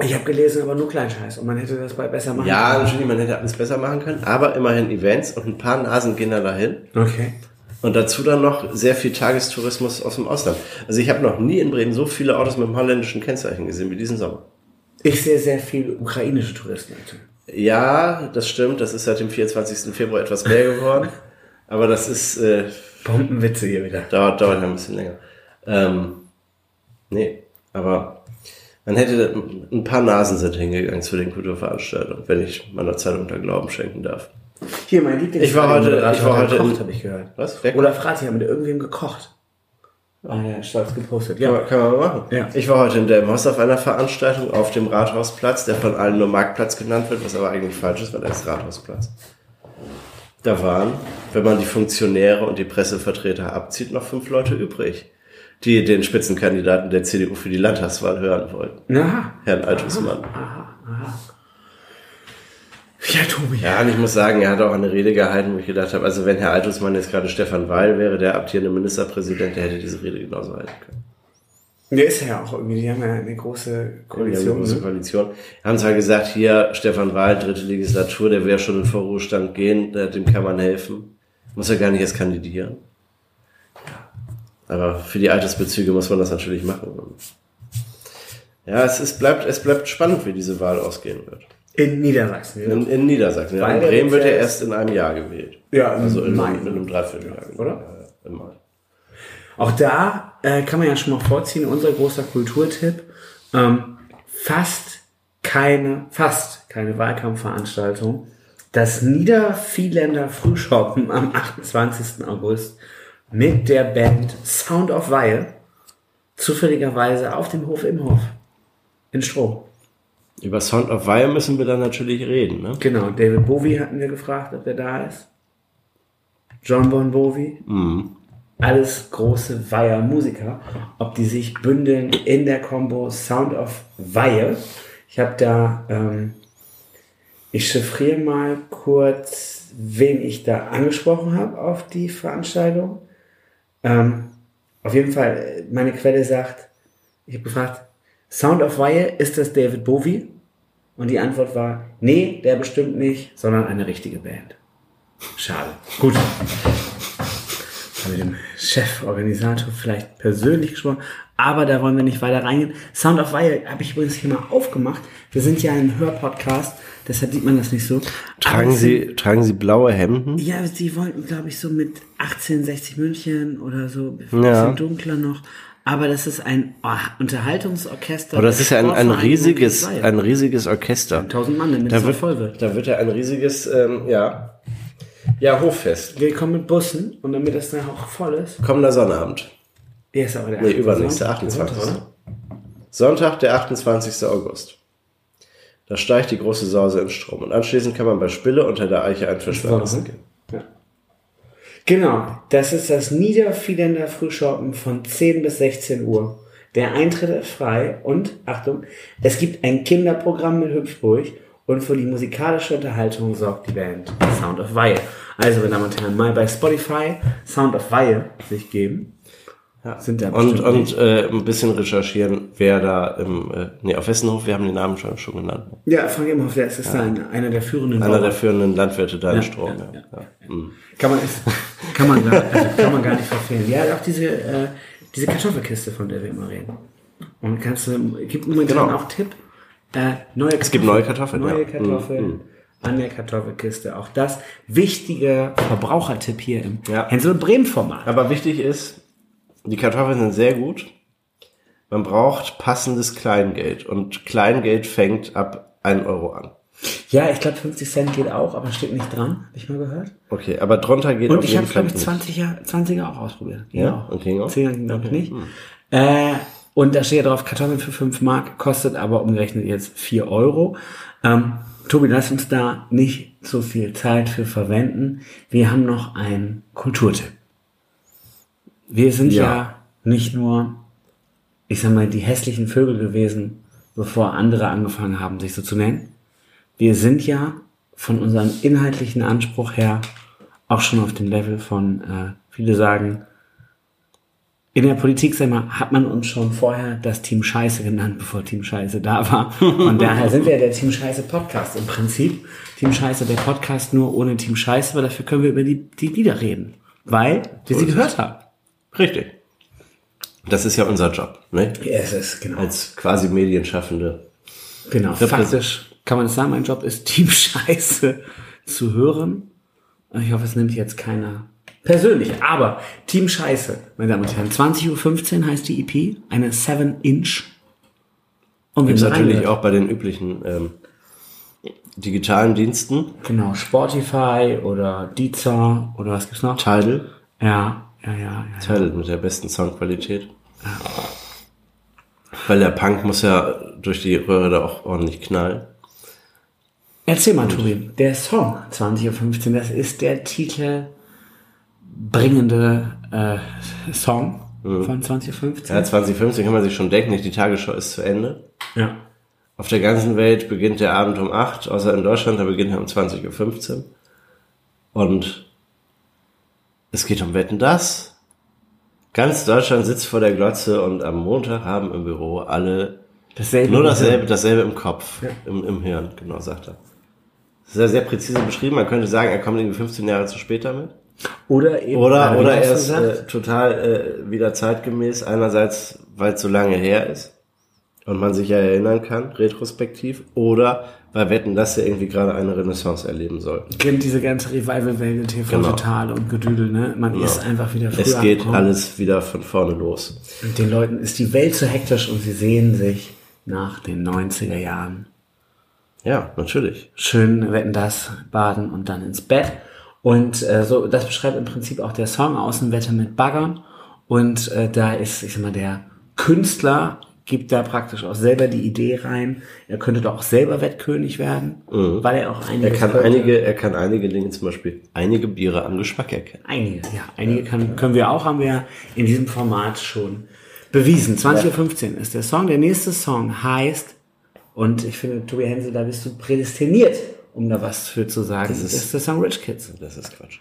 Ich habe gelesen, aber nur Kleinscheiß und man hätte das bald besser machen Ja, können. natürlich, man hätte alles besser machen können, aber immerhin Events und ein paar Nasen gehen da dahin. Okay. Und dazu dann noch sehr viel Tagestourismus aus dem Ausland. Also ich habe noch nie in Bremen so viele Autos mit dem holländischen Kennzeichen gesehen wie diesen Sommer. Ich sehe sehr viele ukrainische Touristen. Ja, das stimmt. Das ist seit dem 24. Februar etwas mehr geworden. Aber das ist, äh, Bombenwitze hier wieder. dauert, dauert ja ein bisschen länger. Ähm, nee, aber man hätte, ein paar Nasen sind hingegangen zu den Kulturveranstaltungen, wenn ich meiner Zeit unter Glauben schenken darf. Hier, mein Lieblings Ich war heute- ich war heute gekocht, habe ich gehört. Was? Wer- Oder Frati haben mit irgendwem gekocht. Ah ja, stolz gepostet. Kann Ja. man, kann man mal machen. Ja. Ich war heute in Delmhorst auf einer Veranstaltung auf dem Rathausplatz, der von allen nur Marktplatz genannt wird, was aber eigentlich falsch ist, weil er ist Rathausplatz. Da waren, wenn man die Funktionäre und die Pressevertreter abzieht, noch fünf Leute übrig, die den Spitzenkandidaten der CDU für die Landtagswahl hören wollten. Aha. Herrn Altusmann. Ja, Tobi. Ja, und ich muss sagen, er hat auch eine Rede gehalten, wo ich gedacht habe, also wenn Herr Altusmann jetzt gerade Stefan Weil wäre, der amtierende Ministerpräsident, der hätte diese Rede genauso halten können. Der ist ja auch irgendwie, die haben ja eine große Wir haben eine Koalition. große ne? Koalition. Wir haben zwar gesagt, hier, Stefan Wahl, dritte Legislatur, der will ja schon in Vorruhestand gehen, dem kann man helfen. Muss ja gar nicht erst kandidieren. Ja. Aber für die Altersbezüge muss man das natürlich machen. Ja, es ist, bleibt, es bleibt spannend, wie diese Wahl ausgehen wird. In Niedersachsen. In, in Niedersachsen. Ja, Weil in Bremen wird er ja erst in einem Jahr gewählt. Ja, im also in, Mai. einem- in einem Dreivierteljahr. genau. Oder? Ja, ja, im Mai. Auch da äh, kann man ja schon mal vorziehen, unser großer Kulturtipp, ähm, fast keine, fast keine Wahlkampfveranstaltung. Das Niedervieländer Frühschoppen am 28. August mit der Band Sound of Weihe zufälligerweise auf dem Hof im Hof in Stroh. Über Sound of Fire müssen wir dann natürlich reden. Ne? Genau, David Bowie hatten wir gefragt, ob der da ist. John Bon Bowie. Alles große Weiher-Musiker. Ob die sich bündeln in der Combo Sound of Weihe. Ich habe da, ähm, ich chiffriere mal kurz, wen ich da angesprochen habe auf die Veranstaltung. Ähm, auf jeden Fall, meine Quelle sagt, ich habe gefragt, Sound of Weihe, ist das David Bowie? Und die Antwort war, nee, der bestimmt nicht, sondern eine richtige Band. Schade. Gut. Haben wir dem Cheforganisator vielleicht persönlich gesprochen, aber da wollen wir nicht weiter reingehen. Sound of Weihe habe ich übrigens hier mal aufgemacht. Wir sind ja ein Hörpodcast, deshalb sieht man das nicht so. Tragen Sie, tragen Sie blaue Hemden? ja, sie wollten, glaube ich, so mit 1860 München oder so, ein Ja. bisschen dunkler noch. Aber das ist ein oh, Unterhaltungsorchester. Aber das ist ja ein, ein riesiges, ein riesiges Orchester. 1000 Mann, damit Da es wird, voll wird. da wird ja ein riesiges, ähm, ja, ja, Hoffest. Wir kommen mit Bussen und damit das dann auch voll ist. Kommender Sonnabend. Ja, ist aber der Nee, 28. übernächste, 28. Sonntag? Sonntag, der 28. August. Da steigt die große Sause in Strom. Und anschließend kann man bei Spille unter der Eiche ein Fischweißen gehen. Genau, das ist das Niedervieländer Frühschoppen von 10 bis 16 Uhr. Der Eintritt ist frei und, Achtung, es gibt ein Kinderprogramm mit Hüpfburg und für die musikalische Unterhaltung sorgt die Band Sound of Weihe. Also, meine Damen und Herren, mal bei Spotify Sound of Weihe sich geben. Sind da Und, und äh, ein bisschen recherchieren, wer da im, äh, nee, auf Wessenhof, wir haben den Namen schon, schon genannt. Ja, Frank Imhoff, der ist, ist ein, einer der führenden Einer der führenden Landwirte da in Ja, Strom. ja, Ja, ja, ja. Mhm. Kann man, ist, kann man, gar, also kann man gar nicht verfehlen. Ja, auch diese, äh, diese Kartoffelkiste, von der wir immer reden. Und kannst du, gibt momentan Genau. auch Tipp, äh, neue Kartoffeln. Es gibt neue Kartoffeln, Neue ja. Kartoffeln Mhm. an der Kartoffelkiste. Auch das wichtige Verbrauchertipp hier im Ja. Hänsel und Bremen Format. Aber wichtig ist, die Kartoffeln sind sehr gut. Man braucht passendes Kleingeld. Und Kleingeld fängt ab 1 Euro an. Ja, ich glaube 50 Cent geht auch, aber steht nicht dran, habe ich mal gehört. Okay, aber drunter geht Und auf ich habe, glaube ich, nicht. 20er, 20er auch ausprobiert. Ging Ja? auch. Und ging auch? 10er ging, glaube ich, nicht. Äh, und da steht ja drauf, Kartoffeln für 5 Mark, kostet aber umgerechnet jetzt 4 Euro. Ähm, Tobi, lass uns da nicht so viel Zeit für verwenden. Wir haben noch einen Kulturtipp. Wir sind ja, Ja. nicht nur, ich sag mal, die hässlichen Vögel gewesen, bevor andere angefangen haben, sich so zu nennen. Wir sind ja von unserem inhaltlichen Anspruch her auch schon auf dem Level von, äh, viele sagen, in der Politik, sag mal, hat man uns schon vorher das Team Scheiße genannt, bevor Team Scheiße da war. Von daher sind wir ja der Team Scheiße Podcast im Prinzip. Team Scheiße, der Podcast nur ohne Team Scheiße, aber dafür können wir über die, die Lieder reden. Weil wir sie gehört haben. Richtig. Das ist ja unser Job, ne? Ja, es ist, genau. Als quasi Medienschaffende. Genau, faktisch kann man es sagen, mein Job ist Team Scheiße zu hören. Ich hoffe, es nimmt jetzt keiner persönlich. Aber Team Scheiße, meine Damen und Herren, 20.15 Uhr heißt die EP, eine 7-Inch. Und sind natürlich auch bei den üblichen ähm, digitalen Diensten. Genau, Spotify oder Deezer oder was gibt's noch? Tidal. Ja, ja, ja. ja, ja. Tidal mit der besten Soundqualität. Weil der Punk muss ja durch die Röhre da auch ordentlich knallen. Erzähl mal, Tobi, der Song 20.15 Uhr, das ist der titelbringende äh, Song von 20.15 Ja, 2015 kann man sich schon denken, nicht die Tagesschau ist zu Ende. ja. Auf der ganzen Welt beginnt der Abend um 8, außer in Deutschland, da beginnt er um 20.15 Uhr. Und es geht um Wetten das. Ganz Deutschland sitzt vor der Glotze und am Montag haben im Büro alle Dasselbe. nur dasselbe, dasselbe im Kopf, im, im Hirn, genau, sagt er. Das ist ja sehr präzise beschrieben. Man könnte sagen, er kommt irgendwie 15 Jahre zu spät damit. Oder eben. Oder, oder er ist äh, total äh, wieder zeitgemäß, einerseits, weil es so lange her ist und man sich ja erinnern kann, retrospektiv, oder weil Wetten, dass er irgendwie gerade eine Renaissance erleben soll. Kennt diese ganze Revival-Welle, TV Genau. Total und Gedüdel, ne? Man ist einfach wieder früher Es geht angekommen. alles wieder von vorne los. Und den Leuten ist die Welt zu hektisch und sie sehen sich nach den 90er Jahren Ja, natürlich. schön wetten das, baden und dann ins Bett. Und äh, so, das beschreibt im Prinzip auch der Song Außenwetter mit Baggern. Und äh, da ist, ich sag mal, der Künstler gibt da praktisch auch selber die Idee rein. Er könnte doch auch selber Wettkönig werden, weil er auch einige Er kann einige, er kann einige Dinge, zum Beispiel einige Biere am Geschmack erkennen. Einige, ja, einige kann, können wir auch, haben wir ja in diesem Format schon bewiesen. 20.15 Uhr ist der Song. Der nächste Song heißt, und ich finde, Tobi Hensel, da bist du prädestiniert, um da was für zu sagen. Das ist- ist, der Song Rich Kids. Das ist Quatsch.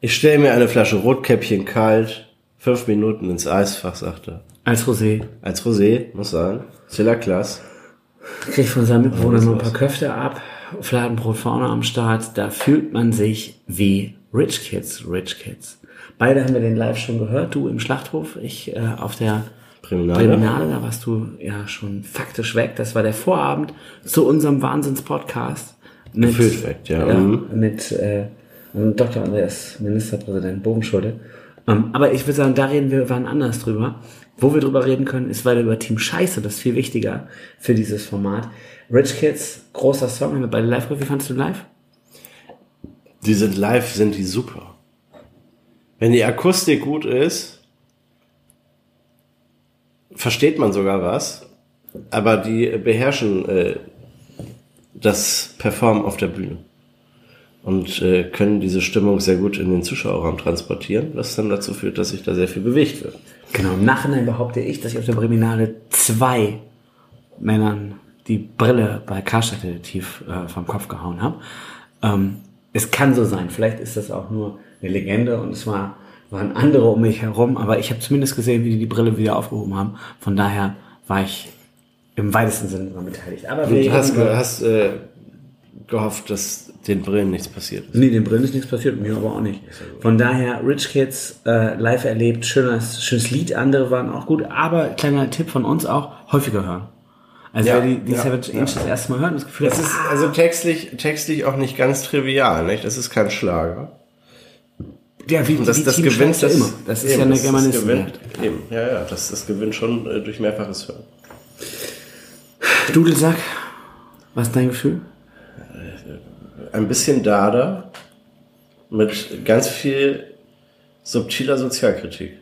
Ich stelle mir eine Flasche Rotkäppchen kalt, fünf Minuten ins Eisfach, sagt er. Als Rosé. Als Rosé, muss sein. Zilla Klass. Kriegt von seinem Mitbewohner noch ein paar Köfte ab. Fladenbrot vorne am Start. Da fühlt man sich wie Rich Kids, Rich Kids. Beide haben wir den live schon gehört. Du im Schlachthof, ich äh, auf der Priminale. Priminale. Da warst du ja schon faktisch weg. Das war der Vorabend zu unserem Wahnsinns-Podcast. Mit, weg, ja. ja Mhm. mit äh, Dr. Andreas, Ministerpräsident Bogenschulte. Ähm, aber ich würde sagen, da reden wir wann anders drüber. Wo wir drüber reden können, ist weiter über Team Scheiße. Das ist viel wichtiger für dieses Format. Rich Kids, großer Song, haben wir beide live gehört. Wie fandest du live? Die sind live, sind die super. Wenn die Akustik gut ist, versteht man sogar was, aber die beherrschen äh, das Performen auf der Bühne und äh, können diese Stimmung sehr gut in den Zuschauerraum transportieren, was dann dazu führt, dass sich da sehr viel bewegt wird. Genau, im Nachhinein behaupte ich, dass ich auf der Priminale zwei Männern die Brille bei Karstadt Detektiv äh, vom Kopf gehauen habe. Ähm, es kann so sein, vielleicht ist das auch nur eine Legende und es war, waren andere um mich herum, aber ich habe zumindest gesehen, wie die die Brille wieder aufgehoben haben. Von daher war ich im weitesten Sinne daran beteiligt. Aber Du hast, hast äh, gehofft, dass den Brillen nichts passiert ist. Nee, den Brillen ist nichts passiert, mir aber auch nicht. Von daher, Rich Kids äh, live erlebt, schönes, schönes Lied, andere waren auch gut, aber kleiner Tipp von uns auch, häufiger hören. Also Ja, wer die, die ja, Savage Inch das erste Mal hört und das Gefühl Das hat, ist also textlich, textlich auch nicht ganz trivial, nicht? Das ist kein Schlager. ja, wie, Und das, wie das Team gewinnt das immer. Das ist eben, ja eine Germanistin. gewinnt, eben, ja, ja, das, das gewinnt schon äh, durch mehrfaches Hören. Dudelsack, was ist dein Gefühl? Ein bisschen Dada mit ganz viel subtiler Sozialkritik.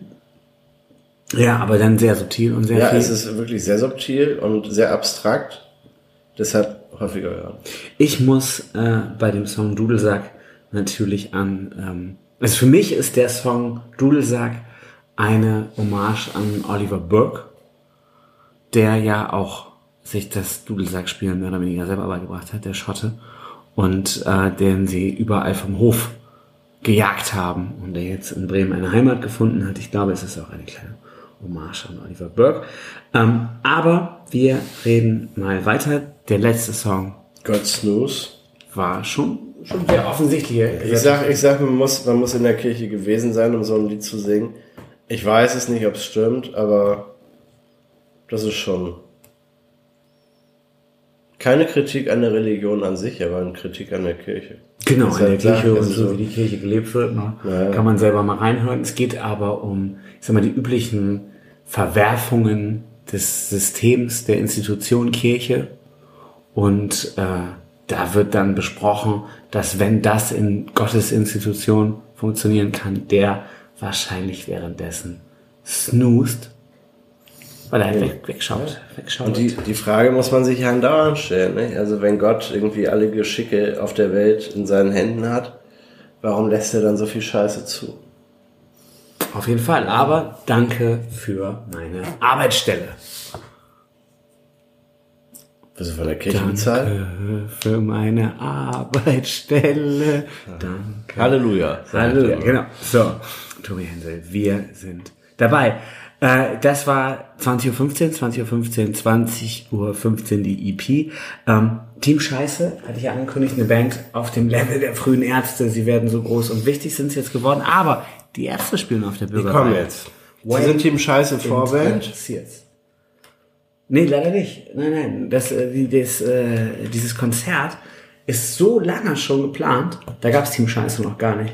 Ja, aber dann sehr subtil und sehr Ja, viel. es ist wirklich sehr subtil und sehr abstrakt. Deshalb häufiger hören. Ich muss äh, bei dem Song Dudelsack natürlich an. Ähm, also für mich ist der Song Dudelsack eine Hommage an Oliver Burke, der ja auch sich das Dudelsackspielen mehr oder weniger selber beigebracht hat, der Schotte, und äh, den sie überall vom Hof gejagt haben und der jetzt in Bremen eine Heimat gefunden hat. Ich glaube, es ist auch eine kleine Hommage an Oliver Burke. Ähm, aber wir reden mal weiter. Der letzte Song God Snooze. war schon, schon sehr offensichtlich. Ich sag, ich sag, man muss, man muss in der Kirche gewesen sein, um so ein Lied zu singen. Ich weiß es nicht, ob es stimmt, aber das ist schon keine Kritik an der Religion an sich, aber eine Kritik an der Kirche. Genau, in der Kirche und also so so- wie die Kirche gelebt wird, ne, Ja. kann man selber mal reinhören. Es geht aber um, ich sag mal, die üblichen Verwerfungen des Systems der Institution Kirche. Und äh, da wird dann besprochen, dass wenn das in Gottes Institution funktionieren kann, der wahrscheinlich währenddessen snoost, weil er halt weg, wegschaut. wegschaut. Und die, die Frage muss man sich ja andauernd stellen. Nicht? Also wenn Gott irgendwie alle Geschicke auf der Welt in seinen Händen hat, warum lässt er dann so viel Scheiße zu? Auf jeden Fall. Aber danke für meine Arbeitsstelle. Wirst du von der Kirche bezahlt? Danke für meine Arbeitsstelle. Danke. Halleluja. Halleluja. Genau. So, Tobi Hensel, wir sind dabei. Äh, das war 20.15 Uhr, 20.15 Uhr, 20 Uhr 15 die EP. Ähm, Team Scheiße, hatte ich ja angekündigt, eine Band auf dem Level der frühen Ärzte. Sie werden so groß und wichtig sind sie jetzt geworden. Aber die Ärzte spielen auf der Die Bürgerweih. kommen jetzt. Sie sind Team Scheiße Vorband. Nee, leider nicht. Nein, nein. Das, äh, die- das, äh, dieses Konzert ist so lange schon geplant. Da gab's Team Scheiße noch gar nicht.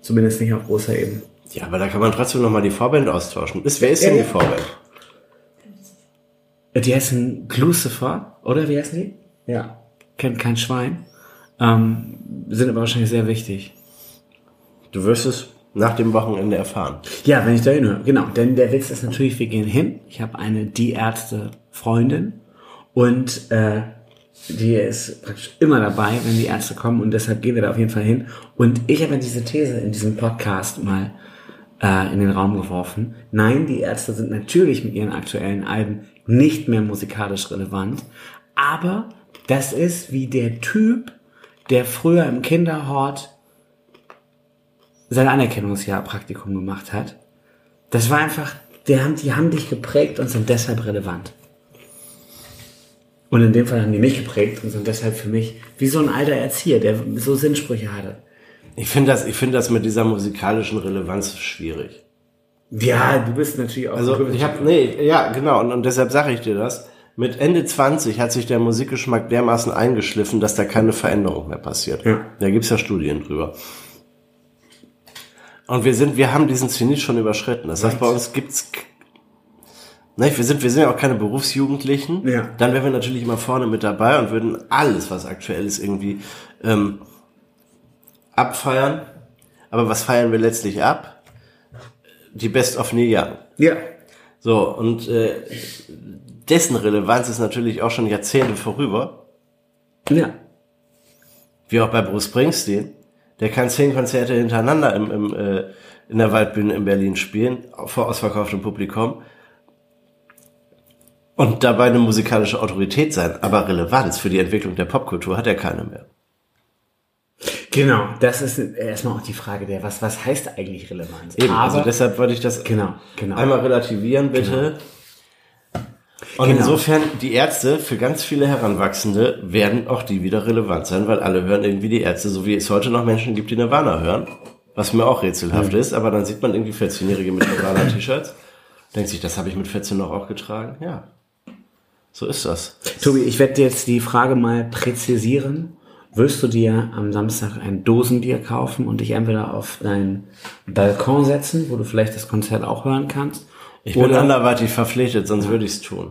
Zumindest nicht auf großer Ebene. Ja, aber da kann man trotzdem noch mal die Vorband austauschen. Ist, wer ist denn die. Vorband? Äh, Die heißen Lucifer, oder wie heißen die? Ja. Kennt kein Schwein. Ähm, sind aber wahrscheinlich sehr wichtig. Du wirst es nach dem Wochenende erfahren. Ja, wenn ich da hinhöre. Genau, denn der Witz ist natürlich, wir gehen hin. Ich habe eine Die Ärzte Freundin und äh, die ist praktisch immer dabei, wenn die Ärzte kommen und deshalb gehen wir da auf jeden Fall hin. Und ich habe diese These in diesem Podcast mal äh, in den Raum geworfen. Nein, die Ärzte sind natürlich mit ihren aktuellen Alben nicht mehr musikalisch relevant, aber das ist wie der Typ, der früher im Kinderhort sein Anerkennungsjahr Praktikum gemacht hat. Das war einfach, die haben, die haben dich geprägt und sind deshalb relevant. Und in dem Fall haben die mich geprägt und sind deshalb für mich wie so ein alter Erzieher, der so Sinnsprüche hatte. Ich finde das, ich finde das mit dieser musikalischen Relevanz schwierig. Ja, du bist natürlich auch. Also ich habe, nee, ja, genau, und, und deshalb sage ich dir das. Mit Ende 20 hat sich der Musikgeschmack dermaßen eingeschliffen, dass da keine Veränderung mehr passiert. Ja. Da gibt's ja Studien drüber. Und wir sind, wir haben diesen Zenit schon überschritten. Das heißt, bei uns gibt's, ne, wir sind, wir sind ja auch keine Berufsjugendlichen. Ja. Dann wären wir natürlich immer vorne mit dabei und würden alles, was aktuell ist, irgendwie ähm, abfeiern. Aber was feiern wir letztlich ab? Die Best of Neil Young. Ja. So, und äh, dessen Relevanz ist natürlich auch schon Jahrzehnte vorüber, Ja. wie auch bei Bruce Springsteen. Der kann zehn Konzerte hintereinander im, im, äh, in der Waldbühne in Berlin spielen, vor ausverkauftem Publikum. Und dabei eine musikalische Autorität sein. Aber Relevanz für die Entwicklung der Popkultur hat er keine mehr. Genau, das ist erstmal auch die Frage der, was, was heißt eigentlich Relevanz? Eben, Aber, also deshalb wollte ich das genau, genau. einmal relativieren, bitte. Und Genau. insofern, die Ärzte für ganz viele Heranwachsende werden auch die wieder relevant sein, weil alle hören irgendwie die Ärzte, so wie es heute noch Menschen gibt, die Nirvana hören. Was mir auch rätselhaft ist, aber dann sieht man irgendwie 14-Jährige mit Nirvana-T-Shirts. Denkt sich, das habe ich mit 14 noch auch getragen. Ja. So ist das. Tobi, ich werde jetzt die Frage mal präzisieren. Wirst du dir am Samstag ein Dosenbier kaufen und dich entweder auf deinen Balkon setzen, wo du vielleicht das Konzert auch hören kannst? Ich bin anderweitig verpflichtet, sonst würde ich es tun.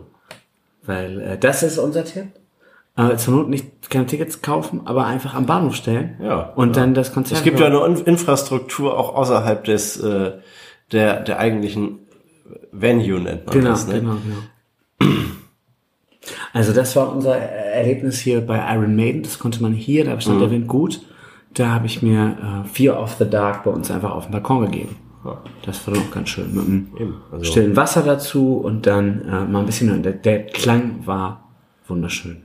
Weil äh, das ist unser Tipp. Äh, zur Not nicht keine Tickets kaufen, aber einfach am Bahnhof stellen. Ja, Und dann das Konzert. Es gibt ja hören. eine In- Infrastruktur auch außerhalb des äh, der der eigentlichen Venue nennt man Genau, das. Ne? genau, genau. Also das war unser Erlebnis hier bei Iron Maiden. Das konnte man hier, da stand Mhm. der Wind gut. Da habe ich mir äh, Fear of the Dark bei uns einfach auf den Balkon gegeben. Das war dann auch ganz schön. Mit einem also- stillen Wasser dazu und dann äh, mal ein bisschen. Der, der Klang war wunderschön.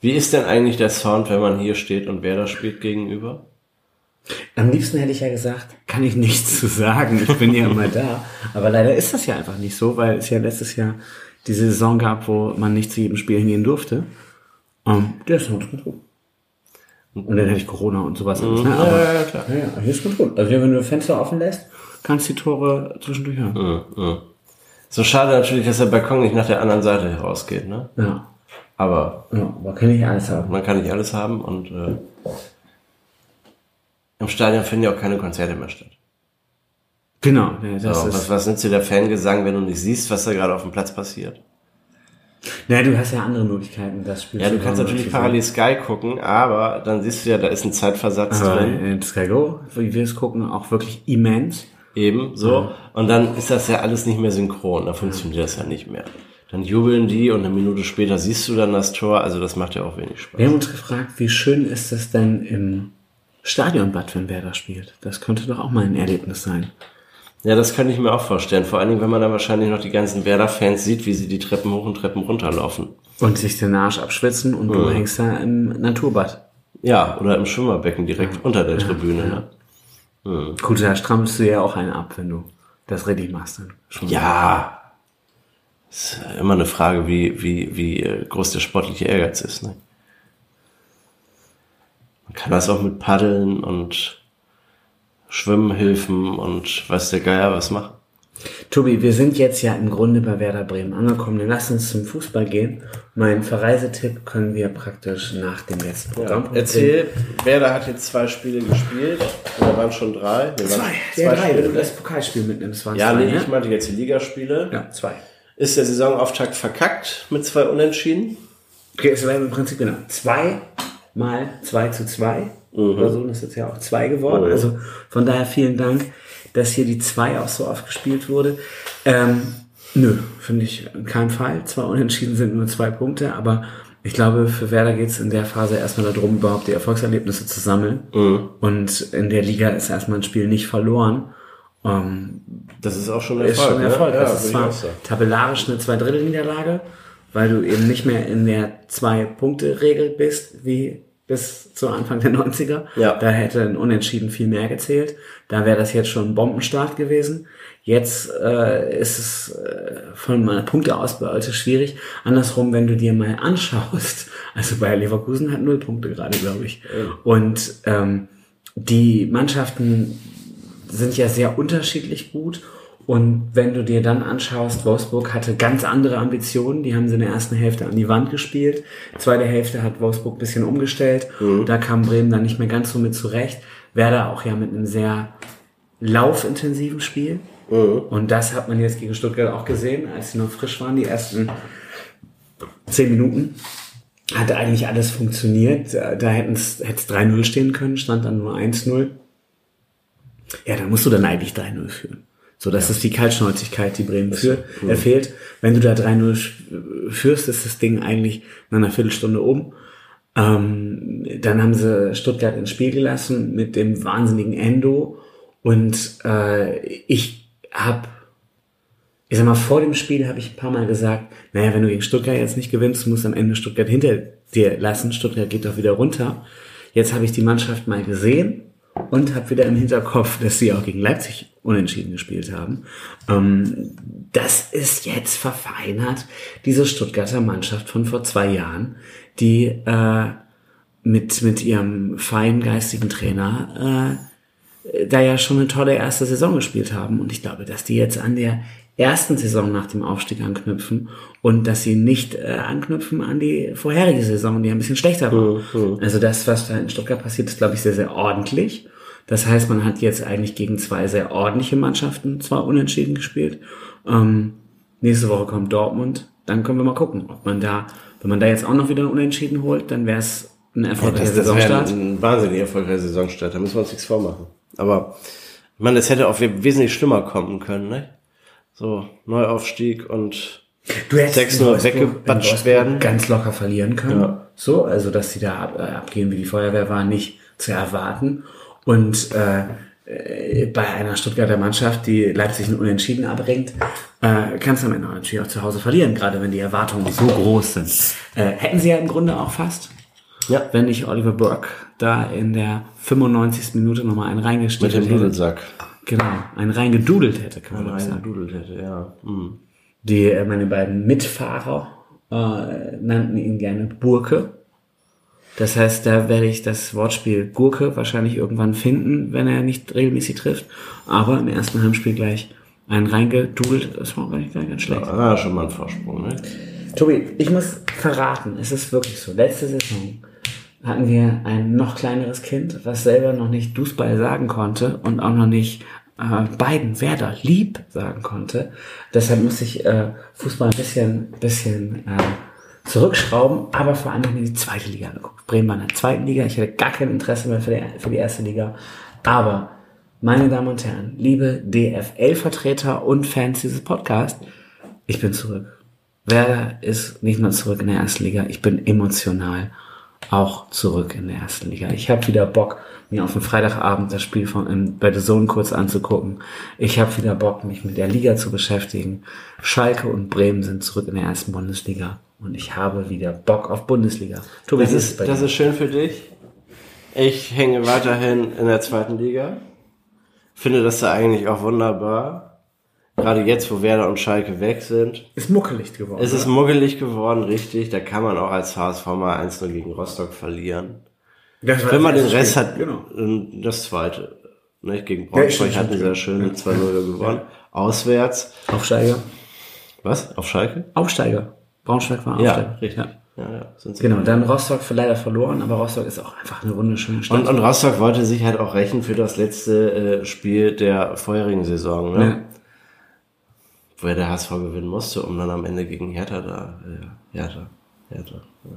Wie ist denn eigentlich der Sound, wenn man hier steht und wer da spielt gegenüber? Am liebsten hätte ich ja gesagt, kann ich nichts zu sagen. Ich bin ja immer da. Aber leider ist das ja einfach nicht so, weil es ja letztes Jahr diese Saison gab, wo man nicht zu jedem Spiel hingehen durfte. Um, der ist ganz gut. Und dann hätte ich Corona und sowas. alles, ne? Aber, ja, ja, klar. ja, ja, hier ist gut. Also wenn du Fenster offen lässt, kannst du die Tore zwischendurch hören. So schade natürlich, dass der Balkon nicht nach der anderen Seite herausgeht, ne? Ja. Aber Ja, aber kann ich alles haben. man kann nicht alles haben und äh, im Stadion finden ja auch keine Konzerte mehr statt. Genau, ja, das So, ist. was, was nützt dir der Fangesang, wenn du nicht siehst, was da gerade auf dem Platz passiert? Na, du hast ja andere Möglichkeiten, das Spiel Ja, zu du kannst natürlich parallel Sky gucken, aber dann siehst du ja, da ist ein Zeitversatz Aber drin. in Sky Go, wie wir es gucken, auch wirklich immens. Eben, so. Und dann ist das ja alles nicht mehr synchron. Da funktioniert das ja nicht mehr. Dann jubeln die und eine Minute später siehst du dann das Tor. Also das macht ja auch wenig Spaß. Wir haben uns gefragt, wie schön ist es denn im Stadionbad, wenn Werder spielt? Das könnte doch auch mal ein Erlebnis sein. Ja, das könnte ich mir auch vorstellen. Vor allen Dingen, wenn man dann wahrscheinlich noch die ganzen Werder-Fans sieht, wie sie die Treppen hoch und Treppen runterlaufen. Und sich den Arsch abschwitzen und du hängst da im Naturbad. Ja, oder im Schwimmerbecken direkt unter der Tribüne. Ne? Gut, da strampelst du ja auch einen ab, wenn du das richtig machst. Dann. Ja. Ist immer eine Frage, wie, wie, wie äh, groß der sportliche Ehrgeiz ist. Ne? Man kann das auch mit Paddeln und Schwimmhilfen und weiß der Geier was machen. Tobi, wir sind jetzt ja im Grunde bei Werder Bremen angekommen. Dann lass uns zum Fußball gehen. Mein Verreisetipp können wir praktisch nach dem letzten Programm. Erzähl, Werder hat jetzt zwei Spiele gespielt. Oder waren schon drei? Nee, Zwei. Zwei, zwei drei, wenn du das Pokalspiel mitnimmst, waren Ja, zwei, nee, ne? ich meinte jetzt die Ligaspiele. Ja, zwei. Ist der Saisonauftakt verkackt mit zwei Unentschieden? Okay, es wäre im Prinzip genau zwei mal zwei zu zwei. Oder so, das ist jetzt ja auch zwei geworden. Mhm. Also von daher vielen Dank, dass hier die zwei auch so oft gespielt wurde. Ähm, nö, finde ich in keinem Fall. Zwei Unentschieden sind nur zwei Punkte, aber ich glaube, für Werder geht es in der Phase erstmal darum, überhaupt die Erfolgserlebnisse zu sammeln. Und in der Liga ist erstmal ein Spiel nicht verloren. Ähm, Das ist auch schon ein ist Erfolg. schon ein Erfolg. Ne? das Ja, ist würde ich zwar tabellarisch eine Zweidrittel-Niederlage, weil du eben nicht mehr in der Zwei-Punkte-Regel bist, wie bis zu Anfang der 90er. Ja. Da hätte ein Unentschieden viel mehr gezählt. Da wäre das jetzt schon ein Bombenstart gewesen. Jetzt äh, ist es äh, von meiner Punkteausbeute schwierig. Andersrum, wenn du dir mal anschaust, also Bayer Leverkusen hat null Punkte gerade, glaube ich. Und ähm, die Mannschaften sind ja sehr unterschiedlich gut. Und wenn du dir dann anschaust, Wolfsburg hatte ganz andere Ambitionen. Die haben sie in der ersten Hälfte an die Wand gespielt. Zweite Hälfte hat Wolfsburg ein bisschen umgestellt. Da kam Bremen dann nicht mehr ganz so mit zurecht. Werder auch ja mit einem sehr laufintensiven Spiel. Und das hat man jetzt gegen Stuttgart auch gesehen, als sie noch frisch waren, die ersten zehn Minuten. Hat eigentlich alles funktioniert. Da hätte es 3-0 stehen können, stand dann nur 1-0. Ja, da musst du dann eigentlich 3-0 führen. So, das ist die Kaltschnäuzigkeit, die Bremen führt, äh, fehlt. Wenn du da 3-0 sch- führst, ist das Ding eigentlich nach einer Viertelstunde um. Ähm, dann haben sie Stuttgart ins Spiel gelassen mit dem wahnsinnigen Endo. Und äh, ich habe, ich sag mal, vor dem Spiel habe ich ein paar Mal gesagt, naja, wenn du gegen Stuttgart jetzt nicht gewinnst, musst du am Ende Stuttgart hinter dir lassen. Stuttgart geht doch wieder runter. Jetzt habe ich die Mannschaft mal gesehen und habe wieder im Hinterkopf, dass sie auch gegen Leipzig unentschieden gespielt haben. Ähm, das ist jetzt verfeinert, diese Stuttgarter Mannschaft von vor zwei Jahren, die äh, mit, mit ihrem feingeistigen Trainer äh, da ja schon eine tolle erste Saison gespielt haben. Und ich glaube, dass die jetzt an der ersten Saison nach dem Aufstieg anknüpfen und dass sie nicht äh, anknüpfen an die vorherige Saison, die ein bisschen schlechter war. Also das, was da in Stuttgart passiert, ist, glaube ich, sehr, sehr ordentlich. Das heißt, man hat jetzt eigentlich gegen zwei sehr ordentliche Mannschaften zwar unentschieden gespielt. Ähm, nächste Woche kommt Dortmund. Dann können wir mal gucken, ob man da, wenn man da jetzt auch noch wieder unentschieden holt, dann wäre es ein erfolgreicher Das, das wäre Saisonstart. ein wahnsinnig erfolgreicher Saisonstart. Da müssen wir uns nichts vormachen. Aber meine, es hätte auch wesentlich schlimmer kommen können, ne? So, Neuaufstieg und Du hättest 6-0 in Wolfsburg- weggebatscht in Wolfsburg werden. Ganz locker verlieren können. Ja. So, also dass sie da ab, äh, abgehen wie die Feuerwehr war, nicht zu erwarten. Und äh, äh, bei einer Stuttgarter Mannschaft, die Leipzig ein Unentschieden abbringt, äh, kannst du am Ende natürlich auch zu Hause verlieren, gerade wenn die Erwartungen so groß sind. Äh, hätten sie ja im Grunde auch fast, Ja. wenn nicht Oliver Burke da in der 95. Minute nochmal einen Mit reingestiegen dem hätte. Genau, einen reingedudelt hätte, kann man sagen. Reingedudelt hätte, ja. Hm. Die, äh, meine beiden Mitfahrer äh, nannten ihn gerne Burke. Das heißt, da werde ich das Wortspiel Gurke wahrscheinlich irgendwann finden, wenn er nicht regelmäßig trifft. Aber im ersten Heimspiel gleich einen reingedudelt, das war gar nicht, gar nicht ganz schlecht. Ah, schon mal ein Vorsprung, ne? Tobi, ich muss verraten, es ist wirklich so. Letzte Saison hatten wir ein noch kleineres Kind, was selber noch nicht Dußball sagen konnte und auch noch nicht äh, beiden Werder lieb sagen konnte. Deshalb muss ich äh, Fußball ein bisschen, bisschen äh, zurückschrauben, aber vor allem in die zweite Liga geguckt. Bremen war in der zweiten Liga. Ich hatte gar kein Interesse mehr für die, für die erste Liga. Aber, meine Damen und Herren, liebe DFL-Vertreter und Fans dieses Podcasts, ich bin zurück. Werder ist nicht nur zurück in der ersten Liga, ich bin emotional auch zurück in der ersten Liga. Ich habe wieder Bock, mir auf dem Freitagabend das Spiel von in, bei The Zone kurz anzugucken. Ich habe wieder Bock, mich mit der Liga zu beschäftigen. Schalke und Bremen sind zurück in der ersten Bundesliga und ich habe wieder Bock auf Bundesliga. Tobi, Das ist, bei das ist schön für dich. Ich hänge weiterhin in der zweiten Liga. Finde das da eigentlich auch wunderbar. Gerade jetzt, wo Werder und Schalke weg sind. ist muckelig geworden. Es ist oder? muggelig geworden, richtig. Da kann man auch als HSV mal 1-0 gegen Rostock verlieren. Wenn man den Rest hat, Genau. ähm, das zweite. Ne? Gegen Ja, Braunschweig stimmt, hatten sie stimmt, ja schön 2-0 gewonnen. Auswärts. Aufsteiger. Was? Auf Schalke? Aufsteiger. Braunschweig war Ja, Aufsteiger. richtig. Ja. Ja, ja. Sind sie. Genau, dann Rostock für leider verloren, aber Rostock ist auch einfach eine wunderschöne Stadt. Und, und Rostock wollte sich halt auch rächen für das letzte äh, Spiel der vorherigen Saison, ne? Wo ja der HSV gewinnen musste, um dann am Ende gegen Hertha da, äh, Hertha, Hertha, ja.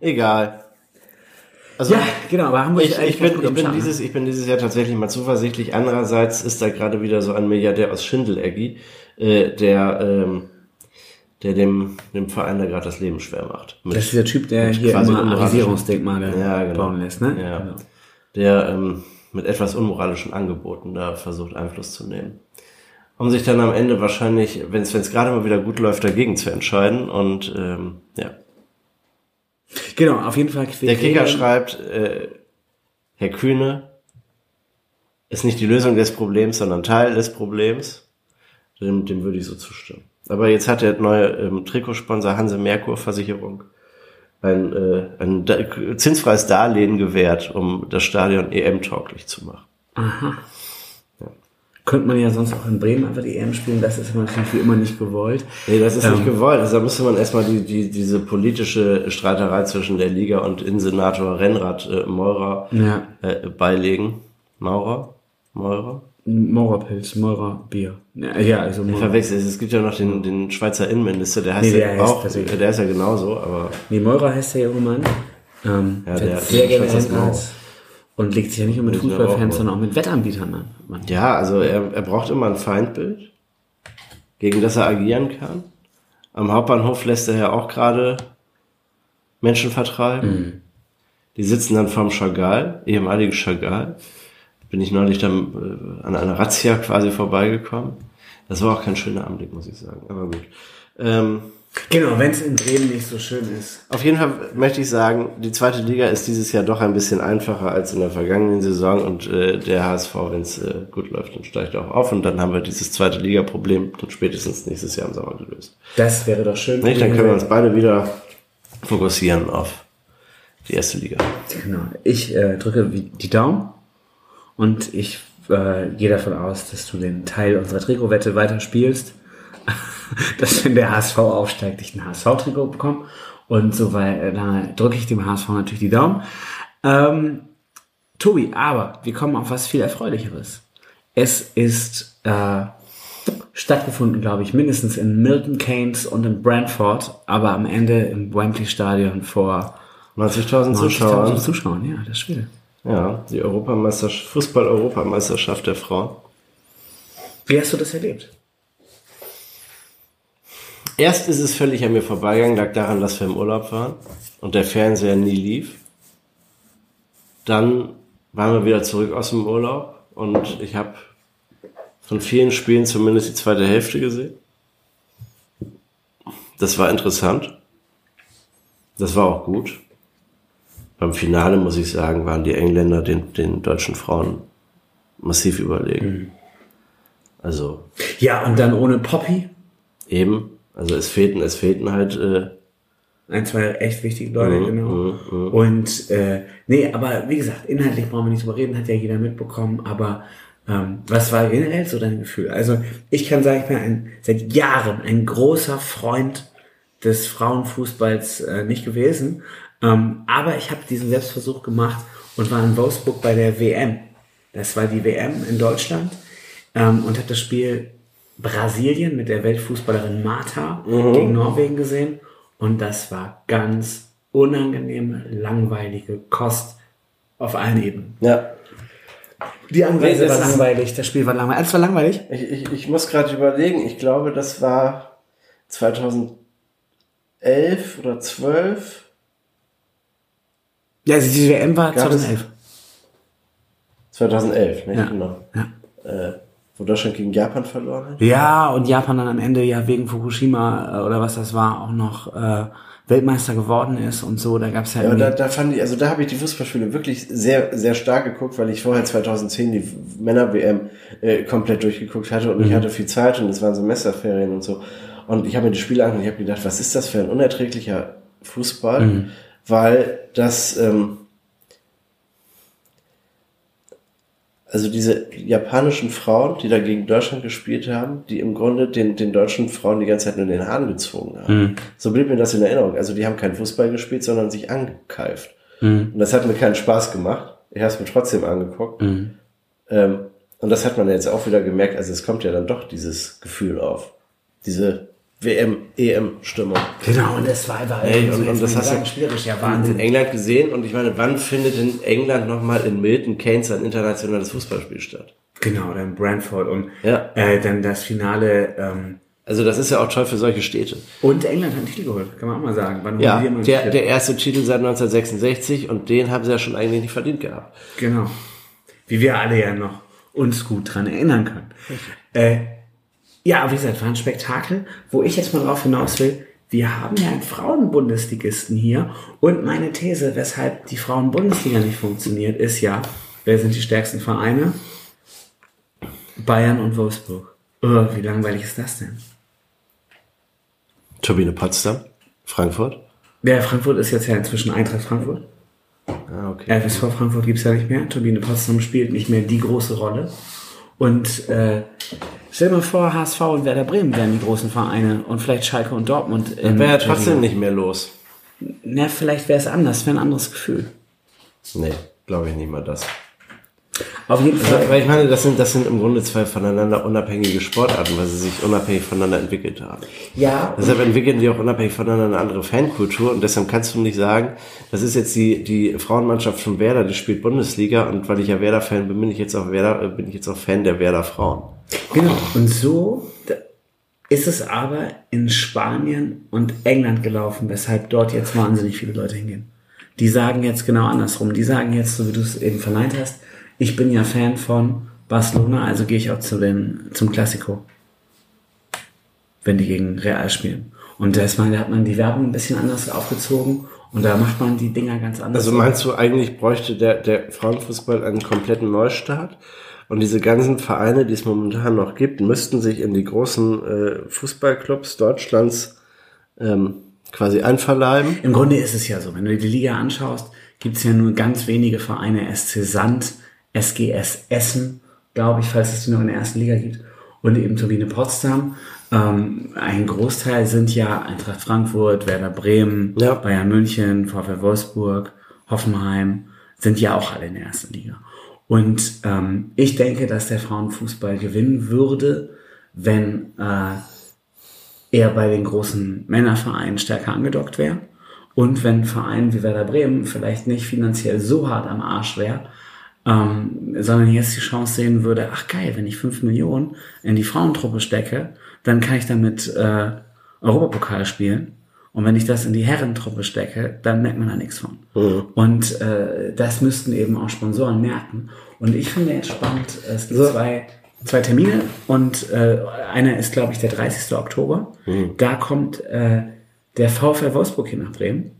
Egal. Also, ja, genau, aber Hamburg ich, ich, bin, ich, bin ne? dieses, ich bin dieses Jahr tatsächlich mal zuversichtlich. Andererseits ist da gerade wieder so ein Milliardär aus Schindeleggi, äh, der, ähm, der dem, dem Verein da gerade das Leben schwer macht. Mit- Das ist der Typ, der hier immer Arisierungsdenkmale Ja, genau. bauen lässt, ne? Ja. Genau. der ähm, mit etwas unmoralischen Angeboten da versucht Einfluss zu nehmen. Um sich dann am Ende wahrscheinlich, wenn es gerade mal wieder gut läuft, dagegen zu entscheiden. Und ähm, ja, Genau, auf jeden Fall. der Kicker schreibt, äh, Herr Kühne ist nicht die Lösung des Problems, sondern Teil des Problems. Dem, dem würde ich so zustimmen. Aber jetzt hat der neue ähm, Trikotsponsor Hanse Merkur Versicherung ein, äh, ein da zinsfreies Darlehen gewährt, um das Stadion EM-tauglich zu machen. Könnte man ja sonst auch in Bremen einfach die EM spielen, das ist natürlich wie immer nicht gewollt. Nee, das ist Ähm. nicht gewollt. Also da müsste man erstmal die, die, diese politische Streiterei zwischen der Liga und Innensenator Rennrad äh, Meurer Ja. äh, beilegen. Maurer? Meurer? Maurerpilz, Maurerbier. Ja, ja also Maurer. Verwechselt. Es gibt ja noch den, den Schweizer Innenminister, der heißt Nee, ja der heißt auch, der ist ja genauso, aber Nee, Meurer heißt der junge Mann. Ähm, Ja, der- sehr der gerne Schweizer ist Rennrad. Und legt sich ja nicht nur mit Fußballfans, sondern auch mit Wettanbietern an. Ja, also er, er braucht immer ein Feindbild, gegen das er agieren kann. Am Hauptbahnhof lässt er ja auch gerade Menschen vertreiben. Die sitzen dann vorm Chagall, ehemaligen Chagall. Bin ich neulich dann äh, an einer Razzia quasi vorbeigekommen. Das war auch kein schöner Anblick, muss ich sagen. Aber gut. Ähm, Genau, wenn es in Bremen nicht so schön ist. auf jeden Fall möchte ich sagen, die zweite Liga ist dieses Jahr doch ein bisschen einfacher als in der vergangenen Saison und äh, der HSV, wenn es äh, gut läuft, dann steigt er auch auf und dann haben wir dieses zweite Liga-Problem dann spätestens nächstes Jahr im Sommer gelöst. Das wäre doch schön. Nicht? Dann können wir uns beide wieder fokussieren auf die erste Liga. Genau. Ich äh, drücke die Daumen und ich äh, gehe davon aus, dass du den Teil unserer Trikotwette weiter spielst. dass wenn der HSV aufsteigt, ich ein HSV-Trikot bekomme. Und so weil dann drücke ich dem HSV natürlich die Daumen. Ähm, Tobi, aber wir kommen auf was viel Erfreulicheres. Es ist äh, stattgefunden, glaube ich, mindestens in Milton Keynes und in Brantford, aber am Ende im Wembley Stadion vor 90.000 90.000 Zuschauer. Zuschauern, ja, das Spiel. Ja, die Europameisterschaft, Fußball-Europameisterschaft der Frauen. Wie hast du das erlebt? Erst ist es völlig an mir vorbeigegangen, lag daran, dass wir im Urlaub waren und der Fernseher nie lief. Dann waren wir wieder zurück aus dem Urlaub und ich habe von vielen Spielen zumindest die zweite Hälfte gesehen. Das war interessant. Das war auch gut. Beim Finale, muss ich sagen, waren die Engländer den, den deutschen Frauen massiv überlegen. Also Ja, und dann ohne Poppy. eben, also es fehlten, es fehlten halt äh, Ein, zwei echt wichtige Leute, Mhm, genau. mhm, mhm. Und äh, nee, aber wie gesagt, inhaltlich brauchen wir nicht drüber reden, hat ja jeder mitbekommen, aber ähm, was war generell so dein Gefühl? Also ich kann sagen, ich bin ein, seit Jahren ein großer Freund des Frauenfußballs äh, nicht gewesen, ähm, aber ich habe diesen Selbstversuch gemacht und war in Wolfsburg bei der WM. Das war die WM in Deutschland ähm, und habe das Spiel Brasilien mit der Weltfußballerin Marta gegen Norwegen gesehen und das war ganz unangenehme, langweilige Kost auf allen Ebenen. ja, Die Anreise war langweilig, das Spiel war langweilig. Alles war langweilig? Ich, ich, ich muss gerade überlegen, ich glaube, das war 2011 oder 12. Ja, also die WM war Gab es- 2011. 2011, ne? Ja. Genau. Ja. Äh, wo Deutschland gegen Japan verloren hat. Ja, und Japan dann am Ende ja wegen Fukushima äh, oder was das war auch noch äh, Weltmeister geworden ist und so. Da gab's ja, Ja, irgendwie- da, da fand ich, also da habe ich die Fußballspiele wirklich sehr, sehr stark geguckt, weil ich vorher 2010 die Männer-WM äh, komplett durchgeguckt hatte und ich hatte viel Zeit und es waren Semesterferien und so. Und ich habe mir die Spiele angeguckt und ich habe gedacht, was ist das für ein unerträglicher Fußball? Weil das, ähm, also diese japanischen Frauen, die da gegen Deutschland gespielt haben, die im Grunde den, den deutschen Frauen die ganze Zeit nur den Hahn gezogen haben. So blieb mir das in Erinnerung. Also die haben keinen Fußball gespielt, sondern sich angekeift. Und das hat mir keinen Spaß gemacht. Ich habe es mir trotzdem angeguckt. Ähm, und das hat man jetzt auch wieder gemerkt. Also es kommt ja dann doch dieses Gefühl auf. Diese WM, EM-Stimmung. Genau, und das war einfach Ey, also und, jetzt und das hast sagen, du spielerisch ja in Wahnsinn. England gesehen. Und ich meine, wann findet in England nochmal in Milton Keynes ein internationales Fußballspiel statt? Genau, dann Brentford und Ja. äh, dann das Finale. Ähm, Also das ist ja auch toll für solche Städte. und England hat einen Titel geholt, kann man auch mal sagen. Wann holen Ja, der, der erste Titel seit 1966 und den haben sie ja schon eigentlich nicht verdient gehabt. Genau. Wie wir alle ja noch uns gut dran erinnern können. Äh, ja, aber wie gesagt, war ein Spektakel, wo ich jetzt mal drauf hinaus will. Wir haben ja einen Frauenbundesligisten hier und meine These, weshalb die Frauenbundesliga nicht funktioniert, ist ja, wer sind die stärksten Vereine? Bayern und Wolfsburg. Oh, wie langweilig ist das denn? Turbine Potsdam, Frankfurt. Ja, Frankfurt ist jetzt ja inzwischen Eintracht Frankfurt. Ah, okay. FSV Frankfurt gibt's ja nicht mehr. Turbine Potsdam spielt nicht mehr die große Rolle. Und äh, stell dir mal vor, HSV und Werder Bremen wären die großen Vereine und vielleicht Schalke und Dortmund. in Wäre ja trotzdem nicht mehr los. Na, vielleicht wäre es anders, wäre ein anderes Gefühl. Nee, glaube ich nicht mal das. Auf jeden Fall. Weil ich meine, das sind, das sind im Grunde zwei voneinander unabhängige Sportarten, weil sie sich unabhängig voneinander entwickelt haben. Ja, Deshalb entwickeln die auch unabhängig voneinander eine andere Fankultur und deshalb kannst du nicht sagen, das ist jetzt die, die Frauenmannschaft von Werder, die spielt Bundesliga und weil ich ja Werder-Fan bin, bin ich jetzt auch Werder, äh, bin ich jetzt auch Fan der Werder Frauen. Genau. Und so ist es aber in Spanien und England gelaufen, weshalb dort jetzt wahnsinnig viele Leute hingehen. Die sagen jetzt genau andersrum. Die sagen jetzt, so wie du es eben verneint hast, ich bin ja Fan von Barcelona, also gehe ich auch zu den, zum Classico. Wenn die gegen Real spielen. Und da, ist man, da hat man die Werbung ein bisschen anders aufgezogen und da macht man die Dinger ganz anders. Also meinst du eigentlich bräuchte der, der Frauenfußball einen kompletten Neustart? Und diese ganzen Vereine, die es momentan noch gibt, müssten sich in die großen äh, Fußballclubs Deutschlands ähm, quasi einverleiben. Im Grunde ist es ja so, wenn du dir die Liga anschaust, gibt es ja nur ganz wenige Vereine, SC Sand, SGS Essen, glaube ich, falls es die noch in der ersten Liga gibt, und eben Turbine Potsdam. Ähm, ein Großteil sind ja Eintracht Frankfurt, Werder Bremen, Ja. Bayern München, VfL Wolfsburg, Hoffenheim, sind ja auch alle in der ersten Liga. Und ähm, ich denke, dass der Frauenfußball gewinnen würde, wenn äh, eher bei den großen Männervereinen stärker angedockt wäre. Und wenn ein Verein wie Werder Bremen vielleicht nicht finanziell so hart am Arsch wäre, ähm, sondern jetzt die Chance sehen würde, ach geil, wenn ich 5 Millionen in die Frauentruppe stecke, dann kann ich damit äh, Europapokal spielen. Und wenn ich das in die Herrentruppe stecke, dann merkt man da nichts von. Und äh, das müssten eben auch Sponsoren merken. Und ich finde jetzt spannend, es gibt So. zwei, zwei Termine und äh, einer ist, glaube ich, der 30. Oktober. Da kommt äh, der VfL Wolfsburg hier nach Bremen.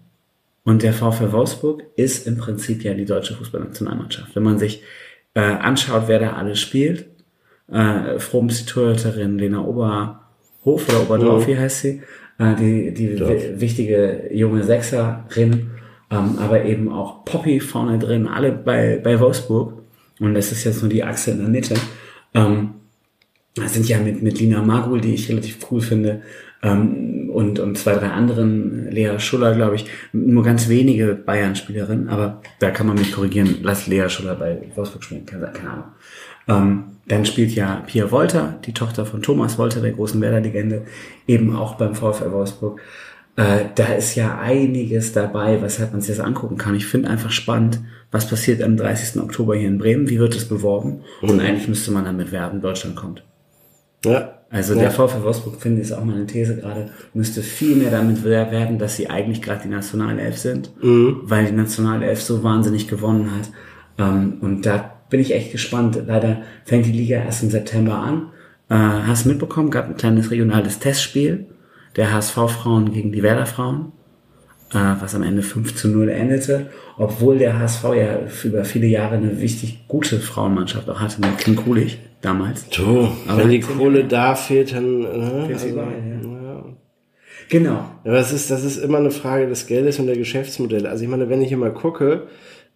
Und der VfL Wolfsburg ist im Prinzip ja die deutsche Fußballnationalmannschaft. Wenn man sich äh, anschaut, wer da alles spielt, äh, Froms die Torhüterin, Lena Oberhof oder Oberdorf, wie heißt sie, die, die wi- wichtige junge Sechserin, ähm, aber eben auch Poppy vorne drin, alle bei, bei Wolfsburg. Und das ist jetzt nur die Achse in der Mitte. Ähm, das sind ja mit, mit Lina Magul, die ich relativ cool finde, ähm, und, und zwei, drei anderen, Lea Schuller, glaube ich, nur ganz wenige Bayern-Spielerinnen, aber da kann man mich korrigieren, lass Lea Schuller bei Wolfsburg spielen, keine, keine Ahnung. Ähm, dann spielt ja Pia Wolter, die Tochter von Thomas Wolter, der großen Werder-Legende, eben auch beim VfL Wolfsburg. Äh, da ist ja einiges dabei, weshalb man sich das angucken kann. Ich finde einfach spannend, was passiert am 30. Oktober hier in Bremen, wie wird es beworben und eigentlich müsste man damit werben, Deutschland kommt. Ja. Also Ja. der VfL Wolfsburg, finde ich, ist auch meine These gerade, müsste viel mehr damit wer- werden, dass sie eigentlich gerade die Nationalelf sind, weil die Nationalelf so wahnsinnig gewonnen hat. Ähm, und da bin ich echt gespannt. Leider fängt die Liga erst im September an. Äh, hast du mitbekommen, gab ein kleines regionales Testspiel der HSV-Frauen gegen die Werder-Frauen, äh, was am Ende 5 zu 0 endete, obwohl der HSV ja über viele Jahre eine wichtig gute Frauenmannschaft auch hatte mit Kim Kulich damals. Du, Aber wenn die Kohle da fehlt, dann. Fehlt sie also, überall, ja. ja. Genau. Aber das ist, das ist immer eine Frage des Geldes und der Geschäftsmodelle. Also ich meine, wenn ich immer gucke,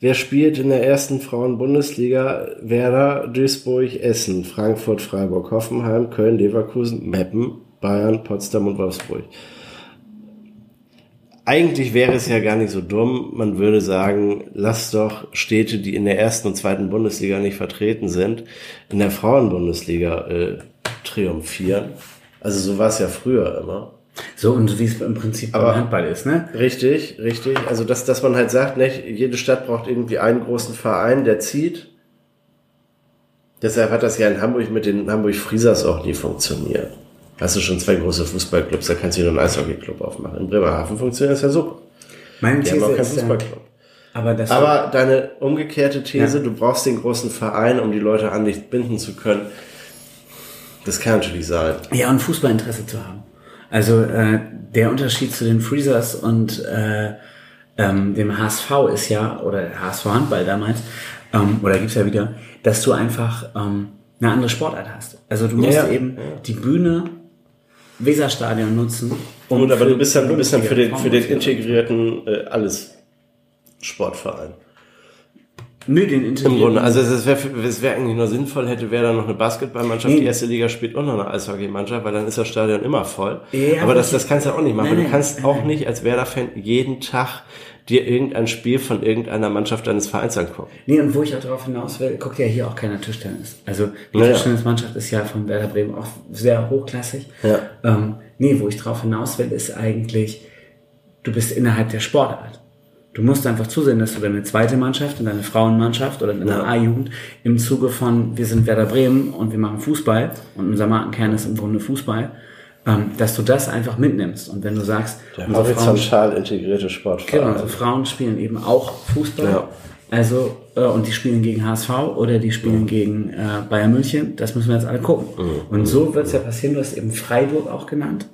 Wer spielt in der ersten Frauen-Bundesliga? Werder, Duisburg, Essen, Frankfurt, Freiburg, Hoffenheim, Köln, Leverkusen, Meppen, Bayern, Potsdam und Wolfsburg. Eigentlich wäre es ja gar nicht so dumm. Man würde sagen, lass doch Städte, die in der ersten und zweiten Bundesliga nicht vertreten sind, in der Frauenbundesliga äh, triumphieren. Also so war es ja früher immer. So, und wie es im Prinzip Aber- beim Handball ist, ne? Richtig, richtig. Also dass, dass man halt sagt, ne, jede Stadt braucht irgendwie einen großen Verein, der zieht. Deshalb hat das ja in Hamburg mit den Hamburg Friesers auch nie funktioniert. Hast du schon zwei große Fußballclubs, da kannst du nur einen Eishockeyclub aufmachen. In Bremerhaven funktioniert das ja super. Meine Die haben auch keinen Fußballclub. aber Aber deine umgekehrte These, Ja. du brauchst den großen Verein, um die Leute an dich binden zu können. Das kann natürlich sein. Ja, und Fußballinteresse zu haben. Also äh, der Unterschied zu den Freezers und äh, ähm, dem HSV ist ja, oder HSV Handball damals, ähm, oder gibt's ja wieder, dass du einfach ähm, eine andere Sportart hast. Also du musst Ja, ja. eben die Bühne Weserstadion nutzen. um Gut, aber du bist dann, du bist dann für den, für den integrierten äh, alles Sportverein. Nö, den Im Grunde, also es wäre es wäre eigentlich nur sinnvoll, hätte wäre da noch eine Basketballmannschaft, Nee. die erste Liga spielt und noch eine Eishockeymannschaft, weil dann ist das Stadion immer voll. Ja, aber das, das kannst du auch nicht machen. Nein, du kannst nein, auch nicht als Werder-Fan jeden Tag dir irgendein Spiel von irgendeiner Mannschaft deines Vereins angucken. Nee, und wo ich auch darauf hinaus will, guckt ja hier auch keiner Tischtennis. Also die Ja, ja. Tischtennismannschaft ist ja von Werder Bremen auch sehr hochklassig. Ja. Ähm, nee, wo ich darauf hinaus will, ist eigentlich, du bist innerhalb der Sportart. Du musst einfach zusehen, dass du deine zweite Mannschaft und deine Frauenmannschaft oder deine Ja. A-Jugend im Zuge von, wir sind Werder Bremen und wir machen Fußball und unser Markenkern ist im Grunde Fußball, ähm, dass du das einfach mitnimmst. Und wenn du sagst, Der unsere Frauen horizontal integrierte Sportverein. Genau, also Frauen spielen eben auch Fußball. Ja. Also, äh, und die spielen gegen HSV oder die spielen gegen äh, Bayern München. Das müssen wir jetzt alle gucken. Und so wird es ja passieren. Du hast eben Freiburg auch genannt.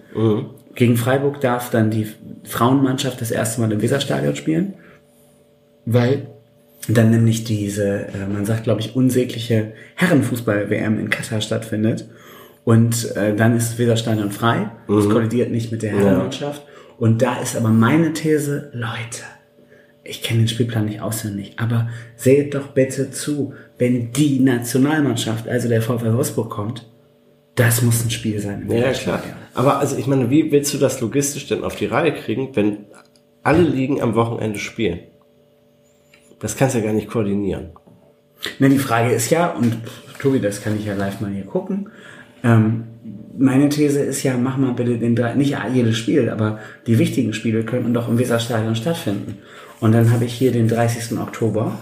Gegen Freiburg darf dann die Frauenmannschaft das erste Mal im Weserstadion spielen, weil dann nämlich diese, äh, man sagt, glaube ich, unsägliche Herrenfußball-WM in Katar stattfindet. Und äh, dann ist das Weserstadion frei. Es kollidiert nicht mit der Herrenmannschaft. Und da ist aber meine These, Leute, ich kenne den Spielplan nicht auswendig, aber seht doch bitte zu, wenn die Nationalmannschaft, also der VfL Wolfsburg kommt, das muss ein Spiel sein. Ja, klar. Aber also ich meine, wie willst du das logistisch denn auf die Reihe kriegen, wenn alle Ligen am Wochenende spielen? Das kannst du ja gar nicht koordinieren. Na, die Frage ist ja, und Tobi, das kann ich ja live mal hier gucken. Ähm, meine These ist ja, mach mal bitte den drei, nicht jedes Spiel, aber die wichtigen Spiele könnten doch im Weserstadion stattfinden. Und dann habe ich hier den 30. Oktober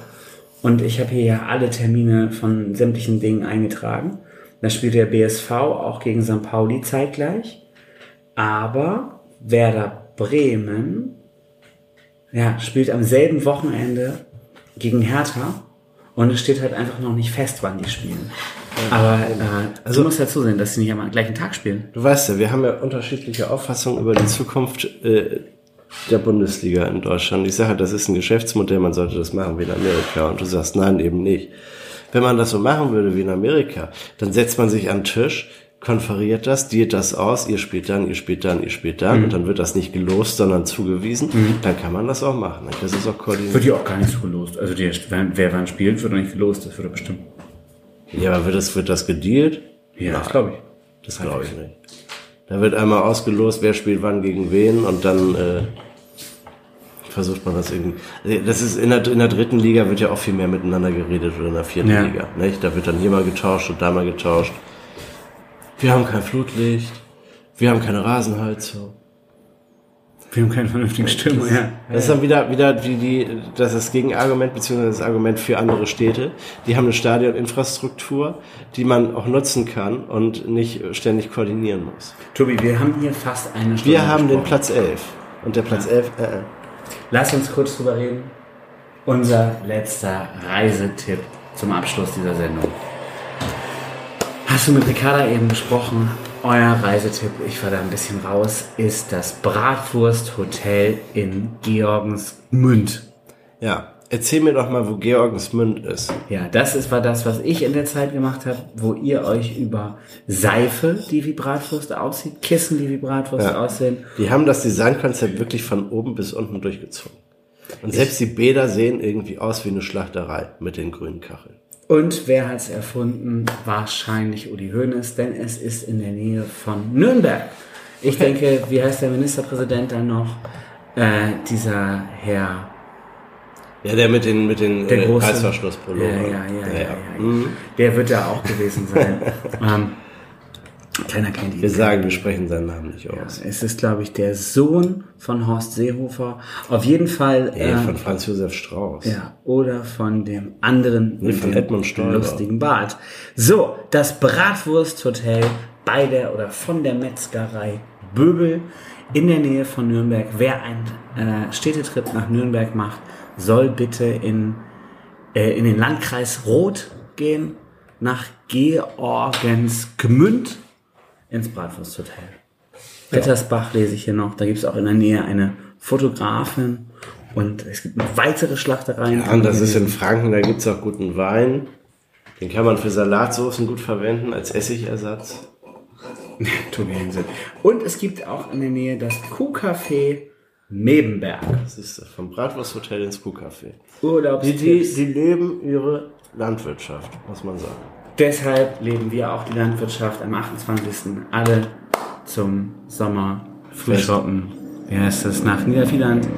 und ich habe hier ja alle Termine von sämtlichen Dingen eingetragen. Da spielt der BSV auch gegen St. Pauli zeitgleich. Aber Werder Bremen ja, spielt am selben Wochenende gegen Hertha und es steht halt einfach noch nicht fest, wann die spielen. Aber äh, also, du musst ja zusehen, dass sie nicht am gleichen Tag spielen. Du weißt ja, wir haben ja unterschiedliche Auffassungen über die Zukunft äh, der Bundesliga in Deutschland. Ich sage, das ist ein Geschäftsmodell, man sollte das machen wie in Amerika. Und du sagst, nein, eben nicht. Wenn man das so machen würde wie in Amerika, dann setzt man sich an den Tisch, konferiert das, dealt das aus, ihr spielt dann, ihr spielt dann, ihr spielt dann, und dann wird das nicht gelost, sondern zugewiesen, dann kann man das auch machen. Dann kann es auch koordiniert. Wird ja auch gar nicht so gelost. Also die, wer, wer wann spielt, wird doch nicht gelost. Das wird doch bestimmt. Ja, aber wird das, wird das gedealt? Ja, Nein. das glaube ich. Das glaube ich nicht. Da wird einmal ausgelost, wer spielt wann gegen wen und dann äh, versucht man das irgendwie. Das ist in der, in der dritten Liga wird ja auch viel mehr miteinander geredet oder in der vierten Ja. Liga. Nicht? Da wird dann hier mal getauscht und da mal getauscht. Wir haben kein Flutlicht, wir haben keine Rasenheizung. Wir haben keine vernünftigen Stimmen. Ja. Das ist dann wieder, wieder wie die, das ist das Gegenargument, beziehungsweise das Argument für andere Städte. Die haben eine Stadioninfrastruktur, die man auch nutzen kann und nicht ständig koordinieren muss. Tobi, wir haben hier fast eine Stunde Wir haben den gesprochen. Platz 11. Und der Platz 11, äh, äh. Lass uns kurz drüber reden. Unser letzter Reisetipp zum Abschluss dieser Sendung. Hast du mit Ricarda eben gesprochen? Euer Reisetipp, ich war da ein bisschen raus, ist das Bratwurst-Hotel in Georgensmünd. Ja, erzähl mir doch mal, wo Georgensmünd ist. Ja, das ist, war das, was ich in der Zeit gemacht habe, wo ihr euch über Seife, die wie Bratwurst aussieht, Kissen, die wie Bratwurst Ja. aussehen, Die haben das Designkonzept wirklich von oben bis unten durchgezogen. Und selbst die Bäder sehen irgendwie aus wie eine Schlachterei mit den grünen Kacheln. Und wer hat es erfunden? Wahrscheinlich Uli Hoeneß, denn es ist in der Nähe von Nürnberg. Ich denke, wie heißt der Ministerpräsident dann noch? Äh, dieser Herr. Ja, der mit den, mit den Der äh, große. Reißverschlusspullover. Ja, ja, ja, ja, ja, ja. Mhm. Der wird da auch gewesen sein. ähm, keiner kennt ihn. Wir sagen, wir sprechen seinen Namen nicht aus. Es ist, glaube ich, der Sohn von Horst Seehofer. Auf jeden Fall. Nee, äh, von Franz Josef Strauß. Ja, oder von dem anderen Nee, von dem Edmund Stoiber. lustigen Bart. So, das Bratwursthotel bei der oder von der Metzgerei Böbel in der Nähe von Nürnberg. Wer einen äh, Städtetrip nach Nürnberg macht, soll bitte in, äh, in den Landkreis Roth gehen, nach Georgensgmünd ins Bratwursthotel. Rittersbach lese ich hier noch. Da gibt es auch in der Nähe eine Fotografin und es gibt noch weitere Schlachtereien. Ja, und das ist in Franken, da gibt's auch guten Wein. Den kann man für Salatsoßen gut verwenden als Essigersatz. Tobi Hensel. Und es gibt auch in der Nähe das Kuhcafé Mebenberg. Das ist vom Bratwursthotel ins Kuhcafé. Die, die, die leben ihre Landwirtschaft, muss man sagen. Deshalb leben wir auch die Landwirtschaft am 28. alle zum Sommer Frühschoppen. Wie heißt das? Nach Niedervieland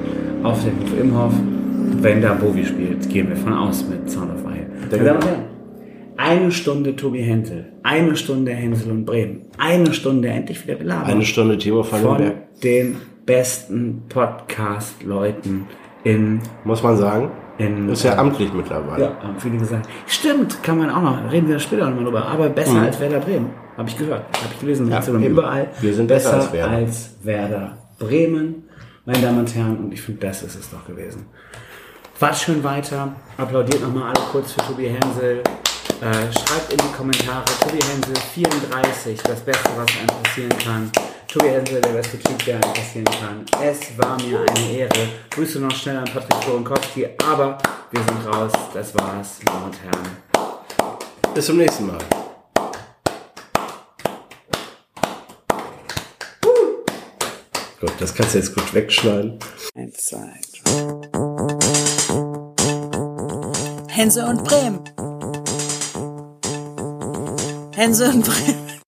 auf dem Hof Imhoff. Wenn da Bovi spielt, gehen wir von aus mit Sound of Wild. Meine Damen und Herren, eine Stunde Tobi Hensel, eine Stunde Hensel und Bremen, eine Stunde endlich wieder Belaber. Eine Stunde van von Limberg, den besten Podcast-Leuten in, muss man sagen. in Ist ja amtlich mittlerweile. ja, haben viele gesagt. Stimmt, kann man auch noch. Reden wir später nochmal drüber. Aber besser als Werder Bremen. Habe ich gehört. Habe ich gelesen. Mhm. Ja, überall. Wir sind besser als Werder. als Werder Bremen. Meine Damen und Herren. Und ich finde, das ist es doch gewesen. Fahrt schön weiter. Applaudiert nochmal alle kurz für Tobi Hensel. Äh, schreibt in die Kommentare. Tobi Hensel 34. Das Beste, was einem passieren kann. Tobi Hensel, der beste Typ, der passieren kann. Es war mir eine Ehre. Grüße noch schnell an Patrick Florenkowski. Aber wir sind raus. Das war's, meine Damen und Herren. Bis zum nächsten Mal. Gut, das kannst du jetzt gut wegschneiden. Eins, zwei, Hense und Bremen. Hense und Bremen.